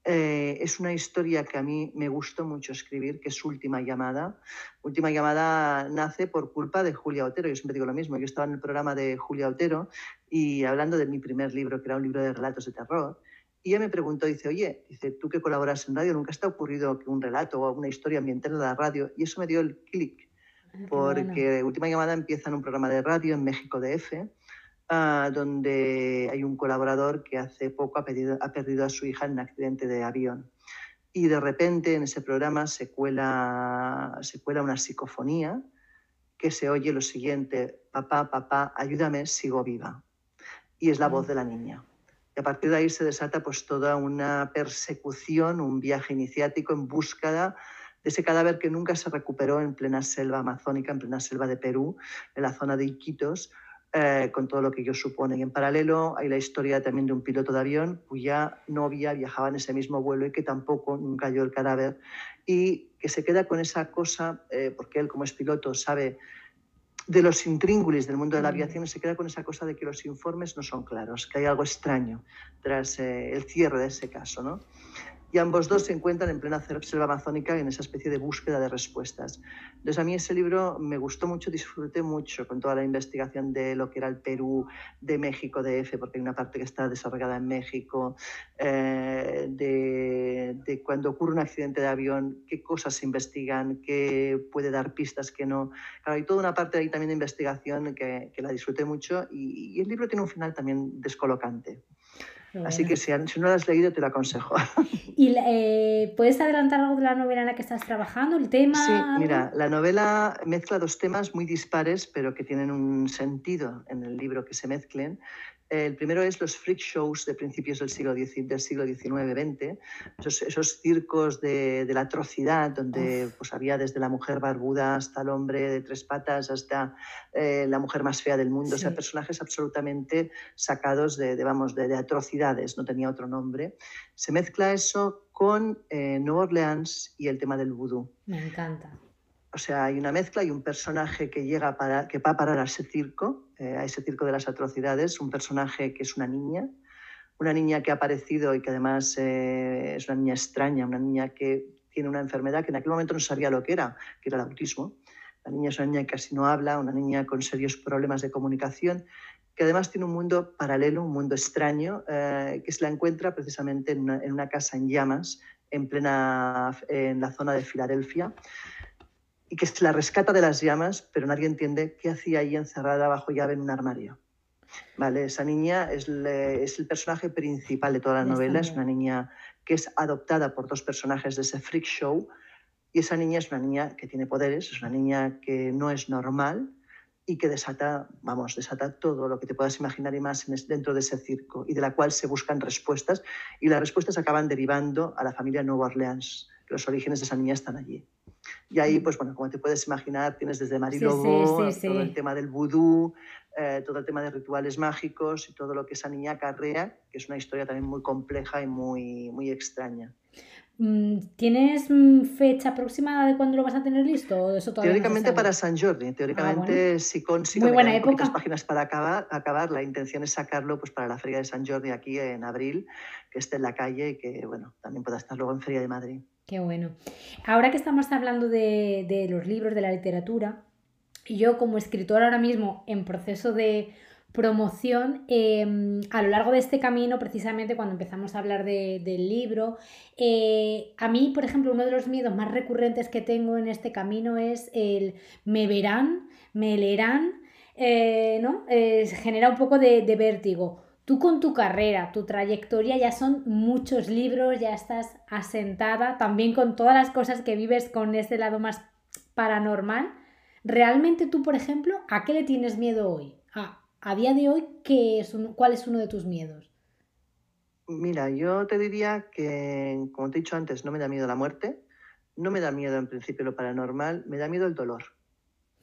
eh, es una historia que a mí me gustó mucho escribir, que es Última Llamada. Última Llamada nace por culpa de Julia Otero. Yo siempre digo lo mismo. Yo estaba en el programa de Julia Otero y hablando de mi primer libro, que era un libro de relatos de terror. Y ella me preguntó, dice, oye, dice, tú que colaboras en radio, ¿nunca ha ocurrido que un relato o una historia ambiental de la radio? Y eso me dio el clic Porque Última Llamada empieza en un programa de radio en México DF, ah, donde hay un colaborador que hace poco ha, ha perdido a su hija en un accidente de avión. Y de repente en ese programa se cuela, se cuela una psicofonía que se oye lo siguiente, papá, papá, ayúdame, sigo viva. Y es la voz mm. de la niña. Y a partir de ahí se desata pues toda una persecución, un viaje iniciático en búsqueda ese cadáver que nunca se recuperó en plena selva amazónica, en plena selva de Perú, en la zona de Iquitos, eh, con todo lo que ello supone. Y en paralelo hay la historia también de un piloto de avión cuya novia viajaba en ese mismo vuelo y que tampoco nunca halló el cadáver y que se queda con esa cosa, eh, porque él como es piloto sabe de los intríngulis del mundo de la aviación y se queda con esa cosa de que los informes no son claros, que hay algo extraño tras eh, el cierre de ese caso. ¿no? Y ambos dos se encuentran en plena selva amazónica en esa especie de búsqueda de respuestas. Entonces a mí ese libro me gustó mucho, disfruté mucho con toda la investigación de lo que era el Perú, de México, de F, porque hay una parte que está desarrollada en México, eh, de, cuando ocurre un accidente de avión, qué cosas se investigan, qué puede dar pistas, qué no. Claro, hay toda una parte ahí también de investigación que, la disfruté mucho y el libro tiene un final también descolocante. Así que si, no la has leído, te lo aconsejo. ¿Y eh, puedes adelantar algo de la novela en la que estás trabajando? ¿El tema? Sí, mira, la novela mezcla dos temas muy dispares, pero que tienen un sentido en el libro que se mezclen. El primero es los freak shows de principios del siglo, XIX, del siglo XIX-XX, esos, circos de, la atrocidad, donde pues, había desde la mujer barbuda hasta el hombre de tres patas, hasta eh, la mujer más fea del mundo, o sea, personajes absolutamente sacados de, vamos, de, atrocidades, no tenía otro nombre. Se mezcla eso con eh, Nueva Orleans y el tema del vudú. Me encanta. O sea, hay una mezcla y un personaje que llega para, que va a parar a ese circo, eh, a ese circo de las atrocidades, un personaje que es una niña, una niña que ha aparecido y que además eh, es una niña extraña, una niña que tiene una enfermedad que en aquel momento no sabía lo que era, que era el autismo. La niña es una niña que casi no habla, una niña con serios problemas de comunicación, que además tiene un mundo paralelo, un mundo extraño, eh, que se la encuentra precisamente en una, en una, casa en llamas, en plena en la zona de Filadelfia y que se la rescata de las llamas, pero nadie entiende qué hacía ahí encerrada bajo llave en un armario. Vale, esa niña es, el personaje principal de toda la novela, es una niña que es adoptada por dos personajes de ese freak show y esa niña es una niña que tiene poderes, es una niña que no es normal y que desata, vamos, desata todo lo que te puedas imaginar y más dentro de ese circo y de la cual se buscan respuestas y las respuestas acaban derivando a la familia Nueva Orleans. Los orígenes de esa niña están allí. Y ahí, pues bueno, como te puedes imaginar, tienes desde Marilobo, todo el tema del vudú, eh, todo el tema de rituales mágicos y todo lo que esa niña acarrea, que es una historia también muy compleja y muy, muy extraña. Mm, ¿Tienes mm, fecha aproximada de cuándo lo vas a tener listo? eso teóricamente para San Jordi, teóricamente ah, si consigo época. páginas para acabar, acabar, la intención es sacarlo pues para la Feria de San Jordi aquí en abril, que esté en la calle y que bueno, también pueda estar luego en Feria de Madrid. Qué bueno. Ahora que estamos hablando de, de los libros, de la literatura, yo como escritora ahora mismo en proceso de promoción em, a lo largo de este camino, precisamente cuando empezamos a hablar del libro. Eh, a mí, por ejemplo, uno de los miedos más recurrentes que tengo en este camino es el me verán, me leerán, eh, ¿no? genera un poco de, de vértigo. Tú con tu carrera, tu trayectoria ya son muchos libros, ya estás asentada, también con todas las cosas que vives con este lado más paranormal. ¿Realmente tú, por ejemplo, a qué le tienes miedo hoy? ¿A a día de hoy, ¿qué es ¿cuál es uno de tus miedos? Mira, yo te diría que, como te he dicho antes, no me da miedo la muerte, no me da miedo en principio lo paranormal, me da miedo el dolor.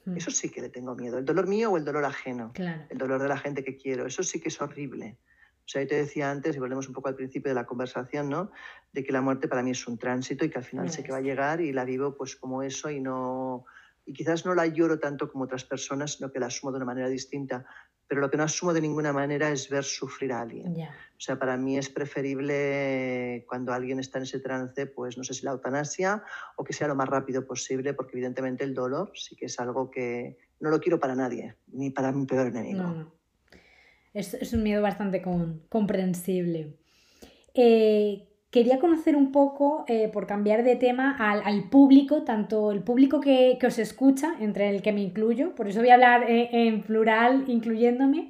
Hmm. Eso sí que le tengo miedo. El dolor mío o el dolor ajeno. El dolor de la gente que quiero. Eso sí que es horrible. O sea, yo te decía antes, y volvemos un poco al principio de la conversación, ¿no? De que la muerte para mí es un tránsito y que al final sé que va a llegar y la vivo pues como eso y no... Y quizás no la lloro tanto como otras personas, sino que la asumo de una manera distinta pero lo que no asumo de ninguna manera es ver sufrir a alguien. O sea, para mí es preferible cuando alguien está en ese trance, pues no sé si la eutanasia o que sea lo más rápido posible, porque evidentemente el dolor sí que es algo que no lo quiero para nadie, ni para mi peor enemigo. Es, es, un miedo bastante comprensible. Eh, quería conocer un poco, eh, por cambiar de tema, al, público, tanto el público que, os escucha, entre el que me incluyo, por eso voy a hablar eh, en plural, incluyéndome,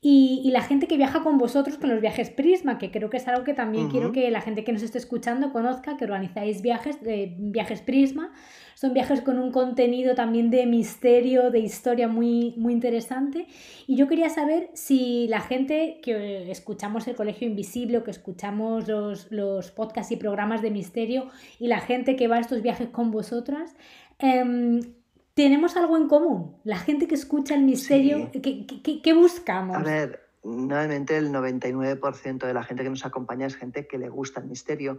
y, la gente que viaja con vosotros con los viajes Prisma, que creo que es algo que también quiero que la gente que nos esté escuchando conozca, que organizáis viajes, de viajes Prisma. Son viajes con un contenido también de misterio, de historia muy, muy interesante. Y yo quería saber si la gente que escuchamos el Colegio Invisible o que escuchamos los, los podcasts y programas de misterio y la gente que va a estos viajes con vosotras, em, tenemos algo en común. La gente que escucha el misterio, ¿qué, buscamos? A ver, nuevamente el 99% de la gente que nos acompaña es gente que le gusta el misterio.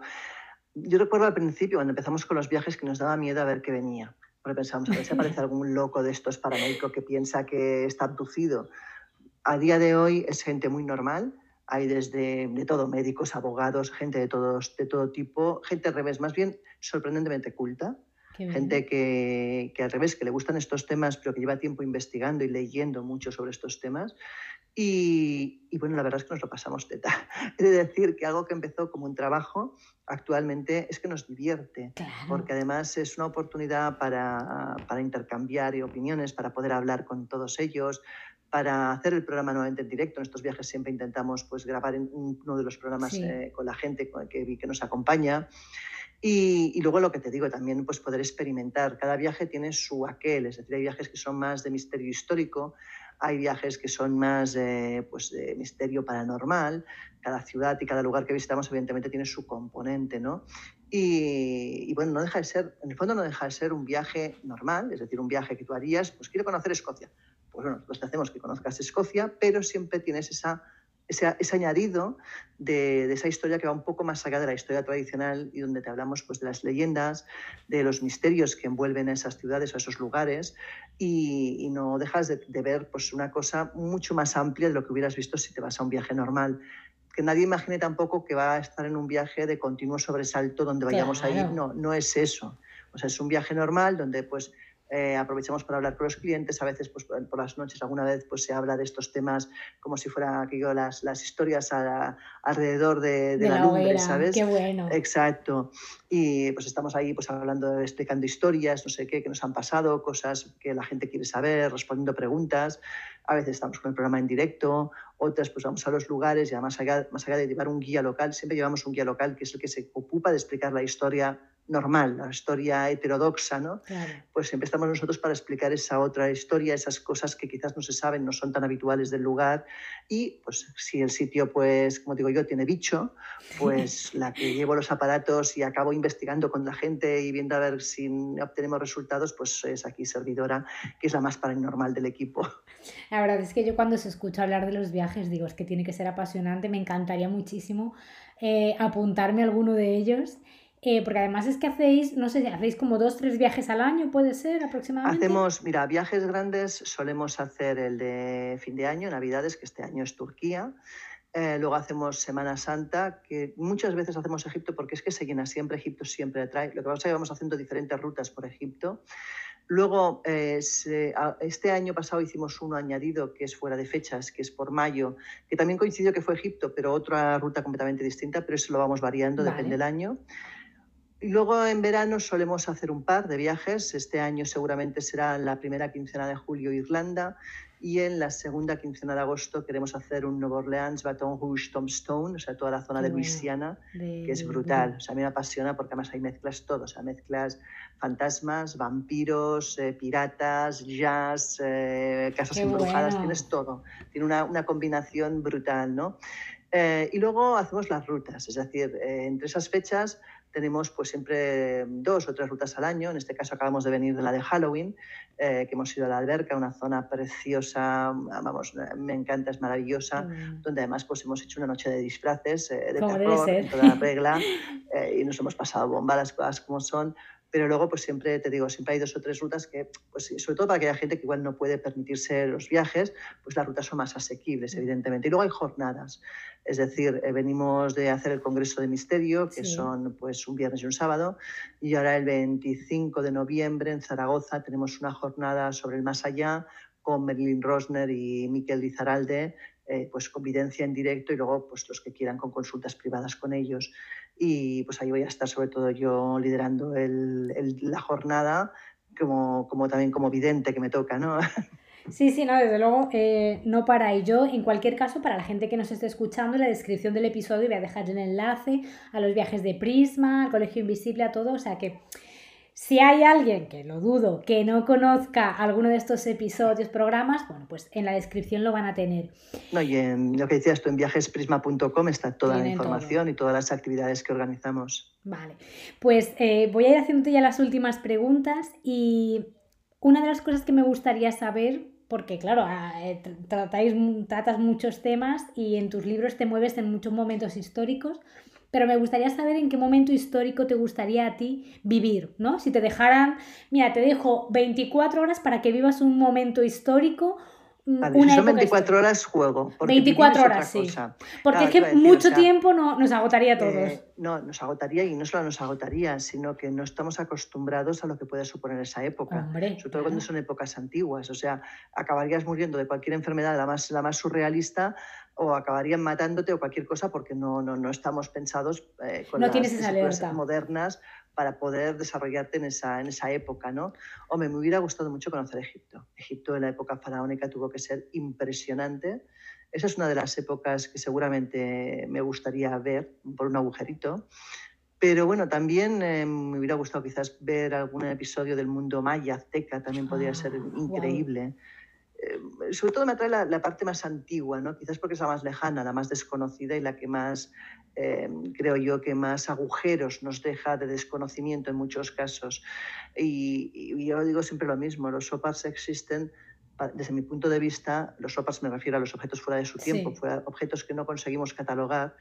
Yo recuerdo al principio, cuando empezamos con los viajes, que nos daba miedo a ver qué venía. Porque pensábamos, a ver si aparece algún loco de estos paranoico que piensa que está abducido. A día de hoy es gente muy normal. Hay desde de todo, médicos, abogados, gente de, todos, de todo tipo, gente al revés, más bien sorprendentemente culta gente que, que, al revés, que le gustan estos temas, pero que lleva tiempo investigando y leyendo mucho sobre estos temas. Y, y bueno, la verdad es que nos lo pasamos teta. Es de decir que algo que empezó como un trabajo actualmente es que nos divierte, porque además es una oportunidad para, para intercambiar opiniones, para poder hablar con todos ellos, para hacer el programa nuevamente en directo. En estos viajes siempre intentamos pues, grabar en uno de los programas eh, con la gente que, que nos acompaña. Y, luego lo que te digo también, pues poder experimentar. Cada viaje tiene su aquel, es decir, hay viajes que son más de misterio histórico, hay viajes que son más pues, de misterio paranormal. Cada ciudad y cada lugar que visitamos, evidentemente, tiene su componente, ¿no? Y, bueno, no deja de ser, en el fondo no deja de ser un viaje normal, es decir, un viaje que tú harías, pues quiero conocer Escocia. Pues bueno, pues te hacemos que conozcas Escocia, pero siempre tienes esa ese, añadido de, esa historia que va un poco más allá de la historia tradicional y donde te hablamos pues, de las leyendas, de los misterios que envuelven a esas ciudades o a esos lugares y, no dejas de, ver pues, una cosa mucho más amplia de lo que hubieras visto si te vas a un viaje normal. Que nadie imagine tampoco que va a estar en un viaje de continuo sobresalto donde vayamos a ir. No, no es eso. O sea, es un viaje normal donde pues eh, aprovechamos para hablar con los clientes, a veces pues, por las noches, alguna vez pues, se habla de estos temas como si fueran aquello, las, las historias alrededor de, la, lumbre, ¿sabes? Qué bueno. Exacto. Y pues estamos ahí pues, hablando, explicando historias, no sé qué, que nos han pasado, cosas que la gente quiere saber, respondiendo preguntas. A veces estamos con el programa en directo, otras pues vamos a los lugares, ya más allá, más allá de llevar un guía local, siempre llevamos un guía local que es el que se ocupa de explicar la historia normal, la historia heterodoxa, ¿no? Pues empezamos nosotros para explicar esa otra historia, esas cosas que quizás no se saben, no son tan habituales del lugar. Y pues si el sitio, pues, como digo yo, tiene bicho, pues la que llevo los aparatos y acabo investigando con la gente y viendo a ver si obtenemos resultados, pues es aquí servidora, que es la más paranormal del equipo. La verdad es que yo cuando se escucha hablar de los viajes digo, es que tiene que ser apasionante, me encantaría muchísimo eh, apuntarme a alguno de ellos Eh, porque además es que hacéis, no sé, hacéis como dos, tres viajes al año, puede ser aproximadamente. Hacemos, mira, viajes grandes solemos hacer el de fin de año, Navidades, que este año es Turquía. Eh, luego hacemos Semana Santa, que muchas veces hacemos Egipto porque es que se llena siempre, Egipto siempre atrae. Lo que pasa es que vamos haciendo diferentes rutas por Egipto. Luego, eh, este año pasado hicimos uno añadido que es fuera de fechas, que es por mayo, que también coincidió que fue Egipto, pero otra ruta completamente distinta, pero eso lo vamos variando, depende del año. Y luego en verano solemos hacer un par de viajes. Este año seguramente será la primera quincena de julio Irlanda y en la segunda quincena de agosto queremos hacer un Nueva Orleans, Baton Rouge, Tombstone, o sea, toda la zona de Luisiana, que es brutal. O sea, a mí me apasiona porque además hay mezclas todo, o sea, mezclas fantasmas, vampiros, eh, piratas, jazz, eh, casas embrujadas, tienes todo. Tiene una, una combinación brutal, ¿no? Eh, y luego hacemos las rutas, es decir, entre esas fechas tenemos pues siempre dos o tres rutas al año. En este caso acabamos de venir de la de Halloween, eh, que hemos ido a la alberca, una zona preciosa, vamos, me encanta, es maravillosa, mm. donde además pues hemos hecho una noche de disfraces, eh, de terror, toda la regla, eh, y nos hemos pasado bomba las cosas como son pero luego pues siempre te digo, siempre hay dos o tres rutas que, pues sobre todo para aquella gente que igual no puede permitirse los viajes, pues las rutas son más asequibles, mm. evidentemente. Y luego hay jornadas, es decir, eh, venimos de hacer el Congreso de Misterio, que son pues un viernes y un sábado, y ahora el 25 de noviembre en Zaragoza tenemos una jornada sobre el más allá con Merlin Rosner y Miquel Lizaralde, eh, pues convivencia en directo y luego pues los que quieran con consultas privadas con ellos y pues ahí voy a estar sobre todo yo liderando el, la jornada como, como, también como vidente que me toca, ¿no? Sí, sí, no, desde luego eh, no para. Y yo, en cualquier caso, para la gente que nos esté escuchando, en la descripción del episodio voy a dejar el enlace a los viajes de Prisma, al Colegio Invisible, a todo. O sea que si hay alguien, que lo dudo, que no conozca alguno de estos episodios, programas, bueno, pues en la descripción lo van a tener. No, y en lo que decías tú, en viajesprisma.com está toda la información y todas las actividades que organizamos. Vale, pues eh, voy a ir haciéndote ya las últimas preguntas y una de las cosas que me gustaría saber, porque claro, ah, eh, tratáis, tratas muchos temas y en tus libros te mueves en muchos momentos históricos, pero me gustaría saber en qué momento histórico te gustaría a ti vivir, ¿no? Si te dejaran, mira, te dejo 24 horas para que vivas un momento histórico. Mm, vale, si son 24 horas juego. 24 horas, sí. Porque es que mucho tiempo no, nos agotaría a eh, todos. no, nos agotaría y no solo nos agotaría, sino que no estamos acostumbrados a lo que puede suponer esa época. sobre todo cuando son épocas antiguas. O sea, acabarías muriendo de cualquier enfermedad, la más, la más surrealista, o acabarían matándote o cualquier cosa porque no, no, no estamos pensados eh, con no las modernas para poder desarrollarte en esa, en esa época, ¿no? Hombre, me hubiera gustado mucho conocer Egipto. Egipto en la época faraónica tuvo que ser impresionante. Esa es una de las épocas que seguramente me gustaría ver por un agujerito. Pero bueno, también eh, me hubiera gustado quizás ver algún episodio del mundo maya, azteca, también podría ser ah, increíble. Eh, sobre todo me atrae la, parte más antigua, ¿no? quizás porque es la más lejana, la más desconocida y la que más, eh, creo yo, que más agujeros nos deja de desconocimiento en muchos casos. Y, y yo digo siempre lo mismo, los SOPARs existen desde mi punto de vista, los SOPAs me refiero a los objetos fuera de su tiempo, objetos que no conseguimos catalogar,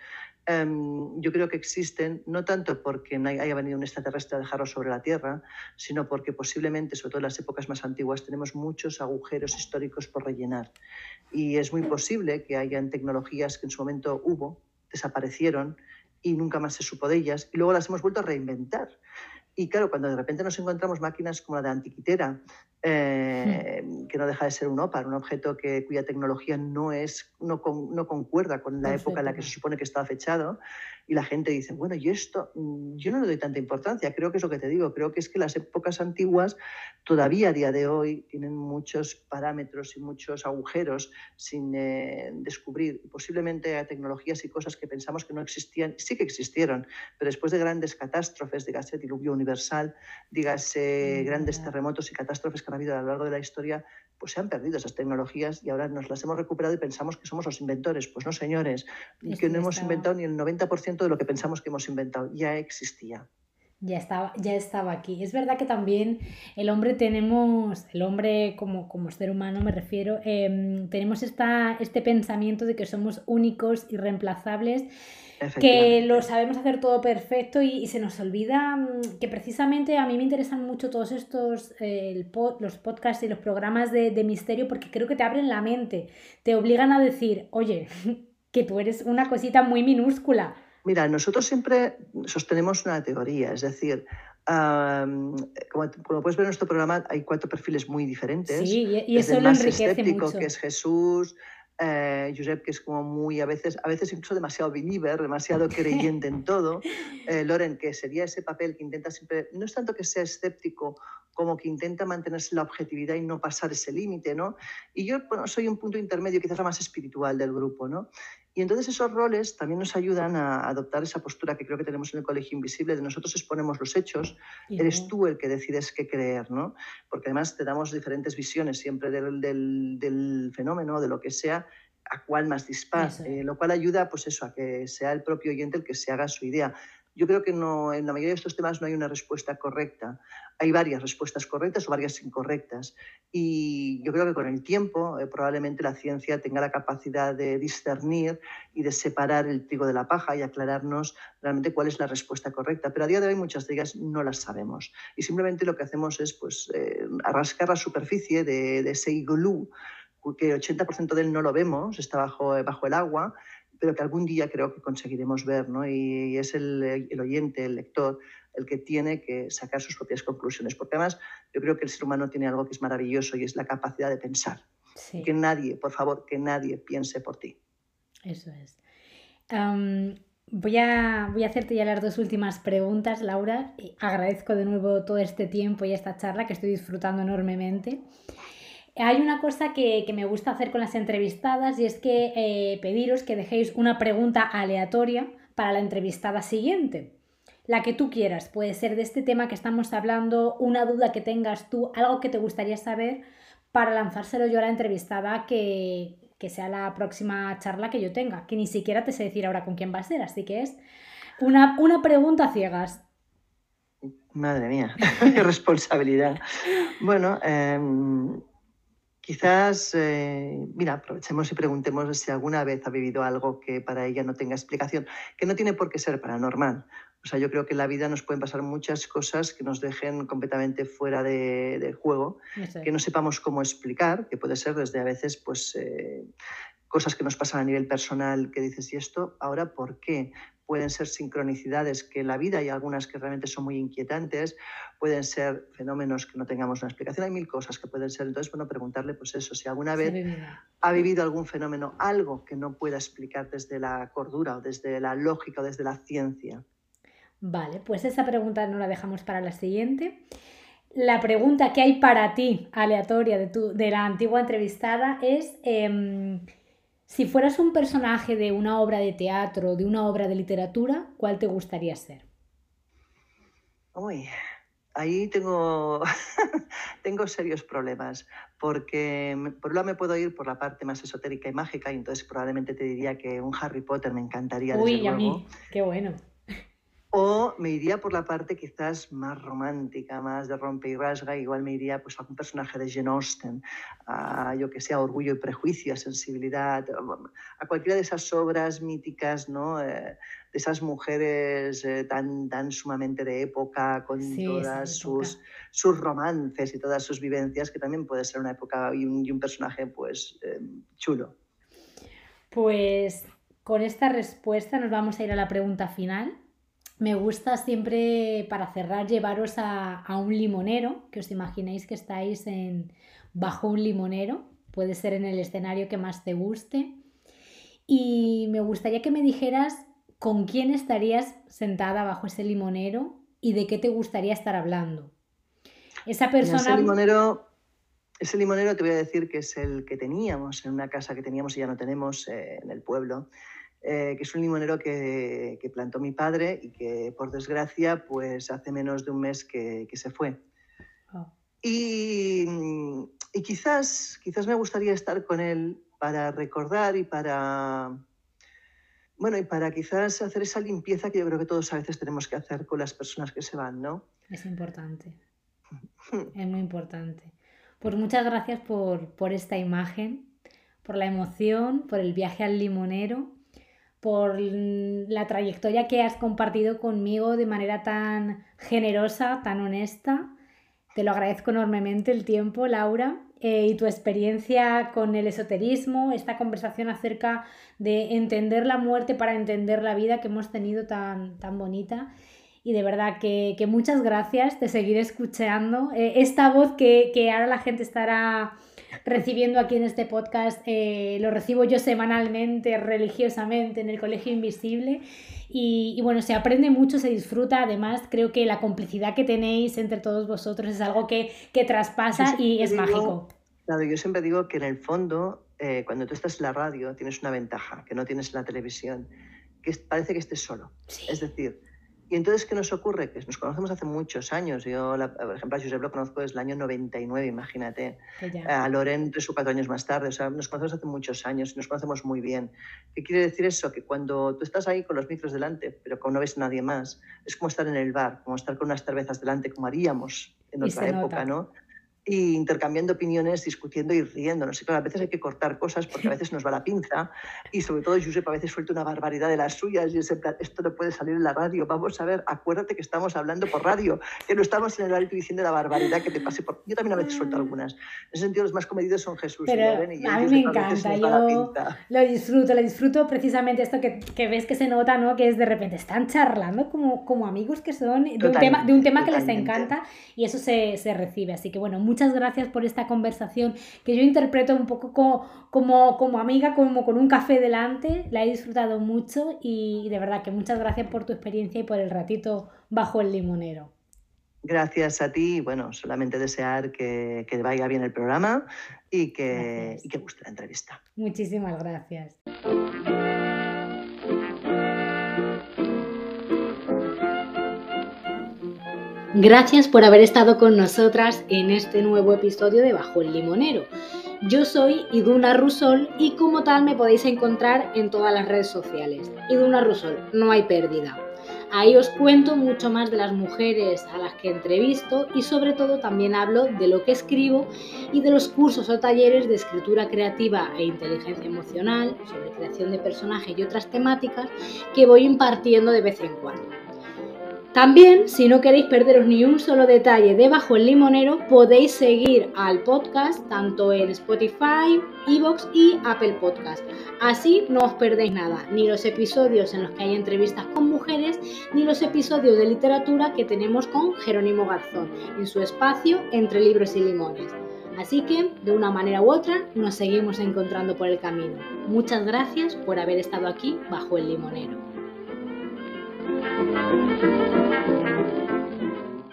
em, yo creo que existen no tanto porque haya venido un extraterrestre a dejarlos sobre la Tierra, sino porque posiblemente, sobre todo en las épocas más antiguas, tenemos muchos agujeros históricos por rellenar. Y es muy posible que hayan tecnologías que en su momento hubo, desaparecieron y nunca más se supo de ellas, y luego las hemos vuelto a reinventar. Y claro, cuando de repente nos encontramos máquinas como la de Antiquitera, eh, que no deja de ser un OPAR, un objeto que, cuya tecnología no, es, no, no concuerda con la época en la que se supone que estaba fechado, y la gente dice, bueno, y esto, mm, yo no le doy tanta importancia, creo que es lo que te digo, creo que es que las épocas antiguas todavía a día de hoy tienen muchos parámetros y muchos agujeros sin eh, descubrir. Posiblemente tecnologías y cosas que pensamos que no existían, sí que existieron, pero después de grandes catástrofes, dígase diluvio universal, dígase grandes terremotos y catástrofes que han habido a lo largo de la historia, pues se han perdido esas tecnologías y ahora nos las hemos recuperado y pensamos que somos los inventores. Pues no, señores, que no hemos inventado ni el 90% de lo que pensamos que hemos inventado, ya existía. Ya estaba, ya estaba aquí. Es verdad que también el hombre tenemos, el hombre como, como ser humano me refiero, em, tenemos esta, este pensamiento de que somos únicos, irreemplazables que lo sabemos hacer todo perfecto y, se nos olvida mm, que precisamente a mí me interesan mucho todos estos, eh, los podcasts y los programas de, de, misterio porque creo que te abren la mente, te obligan a decir, oye, que tú eres una cosita muy minúscula. Mira, nosotros siempre sostenemos una teoría, es decir, como, puedes ver en nuestro programa, hay cuatro perfiles muy diferentes. Sí, y, eso lo enriquece escéptico, mucho. que es Jesús, eh, Josep, que es como muy, a veces, a veces incluso demasiado believer, demasiado creyente en todo. Eh, Loren, que sería ese papel que intenta siempre, no es tanto que sea escéptico, como que intenta mantenerse la objetividad y no pasar ese límite, ¿no? Y yo bueno, soy un punto intermedio, quizás la más espiritual del grupo, ¿no? Y entonces esos roles también nos ayudan a adoptar esa postura que creo que tenemos en el Colegio Invisible, de nosotros exponemos los hechos, eres tú el que decides qué creer, ¿no? Porque además te damos diferentes visiones siempre del, del, del fenómeno, de lo que sea, a cuál más dispar, eh, lo cual ayuda pues eso, a que sea el propio oyente el que se haga su idea. Yo creo que no, en la mayoría de estos temas no hay una respuesta correcta. Hay varias respuestas correctas o varias incorrectas. Y yo creo que con el tiempo eh, probablemente la ciencia tenga la capacidad de discernir y de separar el trigo de la paja y aclararnos realmente cuál es la respuesta correcta. Pero a día de hoy muchas de ellas no las sabemos. Y simplemente lo que hacemos es pues, eh, arrascar la superficie de, de ese iglú que el 80% de él no lo vemos, está bajo, bajo el agua, pero que algún día creo que conseguiremos ver, ¿no? Y, es el, el, oyente, el lector, el que tiene que sacar sus propias conclusiones, porque además yo creo que el ser humano tiene algo que es maravilloso y es la capacidad de pensar. Sí. Que nadie, por favor, que nadie piense por ti. Eso es. Um, voy, a, voy a hacerte ya las dos últimas preguntas, Laura. Agradezco de nuevo todo este tiempo y esta charla que estoy disfrutando enormemente. Hay una cosa que, me gusta hacer con las entrevistadas y es que eh, pediros que dejéis una pregunta aleatoria para la entrevistada siguiente. La que tú quieras, puede ser de este tema que estamos hablando, una duda que tengas tú, algo que te gustaría saber para lanzárselo yo a la entrevistada que, sea la próxima charla que yo tenga, que ni siquiera te sé decir ahora con quién va a ser, así que es una, una pregunta ciegas. Madre mía, qué responsabilidad. Bueno, em, Quizás, eh, mira, aprovechemos y preguntemos si alguna vez ha vivido algo que para ella no tenga explicación, que no tiene por qué ser paranormal. O sea, yo creo que en la vida nos pueden pasar muchas cosas que nos dejen completamente fuera de, juego, que no sepamos cómo explicar, que puede ser desde a veces, pues, eh, cosas que nos pasan a nivel personal, que dices, ¿y esto ahora por qué? pueden ser sincronicidades que en la vida hay algunas que realmente son muy inquietantes, pueden ser fenómenos que no tengamos una explicación, hay mil cosas que pueden ser. Entonces, bueno, preguntarle, pues eso, si alguna vez ha vivido algún fenómeno, algo que no pueda explicar desde la cordura o desde la lógica o desde la ciencia. Vale, pues esa pregunta no la dejamos para la siguiente. La pregunta que hay para ti, aleatoria de, tu, de la antigua entrevistada, es... Em, si fueras un personaje de una obra de teatro, de una obra de literatura, ¿cuál te gustaría ser? Uy, ahí tengo, tengo serios problemas, porque por un lado me puedo ir por la parte más esotérica y mágica, y entonces probablemente te diría que un Harry Potter me encantaría. Uy, desde a mí, qué bueno. O me iría por la parte quizás más romántica, más de rompe y rasga, igual me iría pues, a algún personaje de Jane Austen, a yo que sea Orgullo y Prejuicio, a Sensibilidad, a cualquiera de esas obras míticas, ¿no? Eh, de esas mujeres eh, tan, tan sumamente de época, con todas sus, sus romances y todas sus vivencias, que también puede ser una época y un, y un personaje pues eh, chulo. Pues con esta respuesta nos vamos a ir a la pregunta final me gusta siempre, para cerrar, llevaros a, un limonero, que os imaginéis que estáis en, bajo un limonero, puede ser en el escenario que más te guste. Y me gustaría que me dijeras con quién estarías sentada bajo ese limonero y de qué te gustaría estar hablando. Esa persona... Ese limonero, ese limonero te voy a decir que es el que teníamos en una casa que teníamos y ya no tenemos eh, en el pueblo. Eh, que es un limonero que, plantó mi padre y que, por desgracia, pues hace menos de un mes que, se fue. Ah. Y, quizás, quizás me gustaría estar con él para recordar y para, bueno, y para quizás hacer esa limpieza que yo creo que todos a veces tenemos que hacer con las personas que se van, ¿no? Es importante. es muy importante. Pues muchas gracias por, por esta imagen, por la emoción, por el viaje al limonero por la trayectoria que has compartido conmigo de manera tan generosa, tan honesta. Te lo agradezco enormemente el tiempo, Laura. Eh, y tu experiencia con el esoterismo, esta conversación acerca de entender la muerte para entender la vida que hemos tenido tan, tan bonita. Y de verdad que, muchas gracias, te seguiré escuchando. Eh, esta voz que, que, ahora la gente estará recibiendo aquí en este podcast, eh, lo recibo yo semanalmente, religiosamente, en el Colegio Invisible. Y, y, bueno, se aprende mucho, se disfruta. Además, creo que la complicidad que tenéis entre todos vosotros es algo que, que traspasa y es mágico. Claro, yo siempre digo que en el fondo, eh, cuando tú estás en la radio, tienes una ventaja que no tienes en la televisión, que parece que estés solo. Es decir, y entonces, ¿qué nos ocurre? Que nos conocemos hace muchos años. Yo, por ejemplo, a Josep lo conozco desde el año 99, imagínate. A Loren tres o cuatro años más tarde. O sea, nos conocemos hace muchos años y nos conocemos muy bien. ¿Qué quiere decir eso? Que cuando tú estás ahí con los micros delante, pero como no ves a nadie más, es como estar en el bar, como estar con unas cervezas delante, como haríamos en otra época, ¿no? Y intercambiando opiniones, discutiendo y riéndonos. Y claro, a veces hay que cortar cosas porque a veces nos va la pinza y sobre todo Josep a veces suelta una barbaridad de las suyas y es en plan, esto no puede salir en la radio, vamos a ver, acuérdate que estamos hablando por radio, que no estamos en el radio diciendo la barbaridad que te pase por... Yo también a veces suelto algunas. En ese sentido los más comedidos son Jesús y Loren y A mí me encanta, yo lo disfruto, lo disfruto precisamente esto que, que, ves que se nota, ¿no? Que es de repente están charlando como, como amigos que son de un tema, de un tema que les encanta y eso se, se recibe. Así que bueno, muchas gracias por esta conversación que yo interpreto un poco como, como, amiga, como con un café delante. La he disfrutado mucho y de verdad que muchas gracias por tu experiencia y por el ratito bajo el limonero. Gracias a ti. Bueno, solamente desear que, que vaya bien el programa y que, y que guste la entrevista. Muchísimas gracias. Gracias por haber estado con nosotras en este nuevo episodio de Bajo el Limonero. Yo soy Iduna Rusol y como tal me podéis encontrar en todas las redes sociales. Iduna Rusol, no hay pérdida. Ahí os cuento mucho más de las mujeres a las que entrevisto y sobre todo también hablo de lo que escribo y de los cursos o talleres de escritura creativa e inteligencia emocional, sobre creación de personajes y otras temáticas que voy impartiendo de vez en cuando. También, si no queréis perderos ni un solo detalle de Bajo el Limonero, podéis seguir al podcast tanto en Spotify, Evox y Apple Podcast. Así no os perdéis nada, ni los episodios en los que hay entrevistas con mujeres, ni los episodios de literatura que tenemos con Jerónimo Garzón en su espacio Entre Libros y Limones. Así que, de una manera u otra, nos seguimos encontrando por el camino. Muchas gracias por haber estado aquí bajo el limonero. Thank you.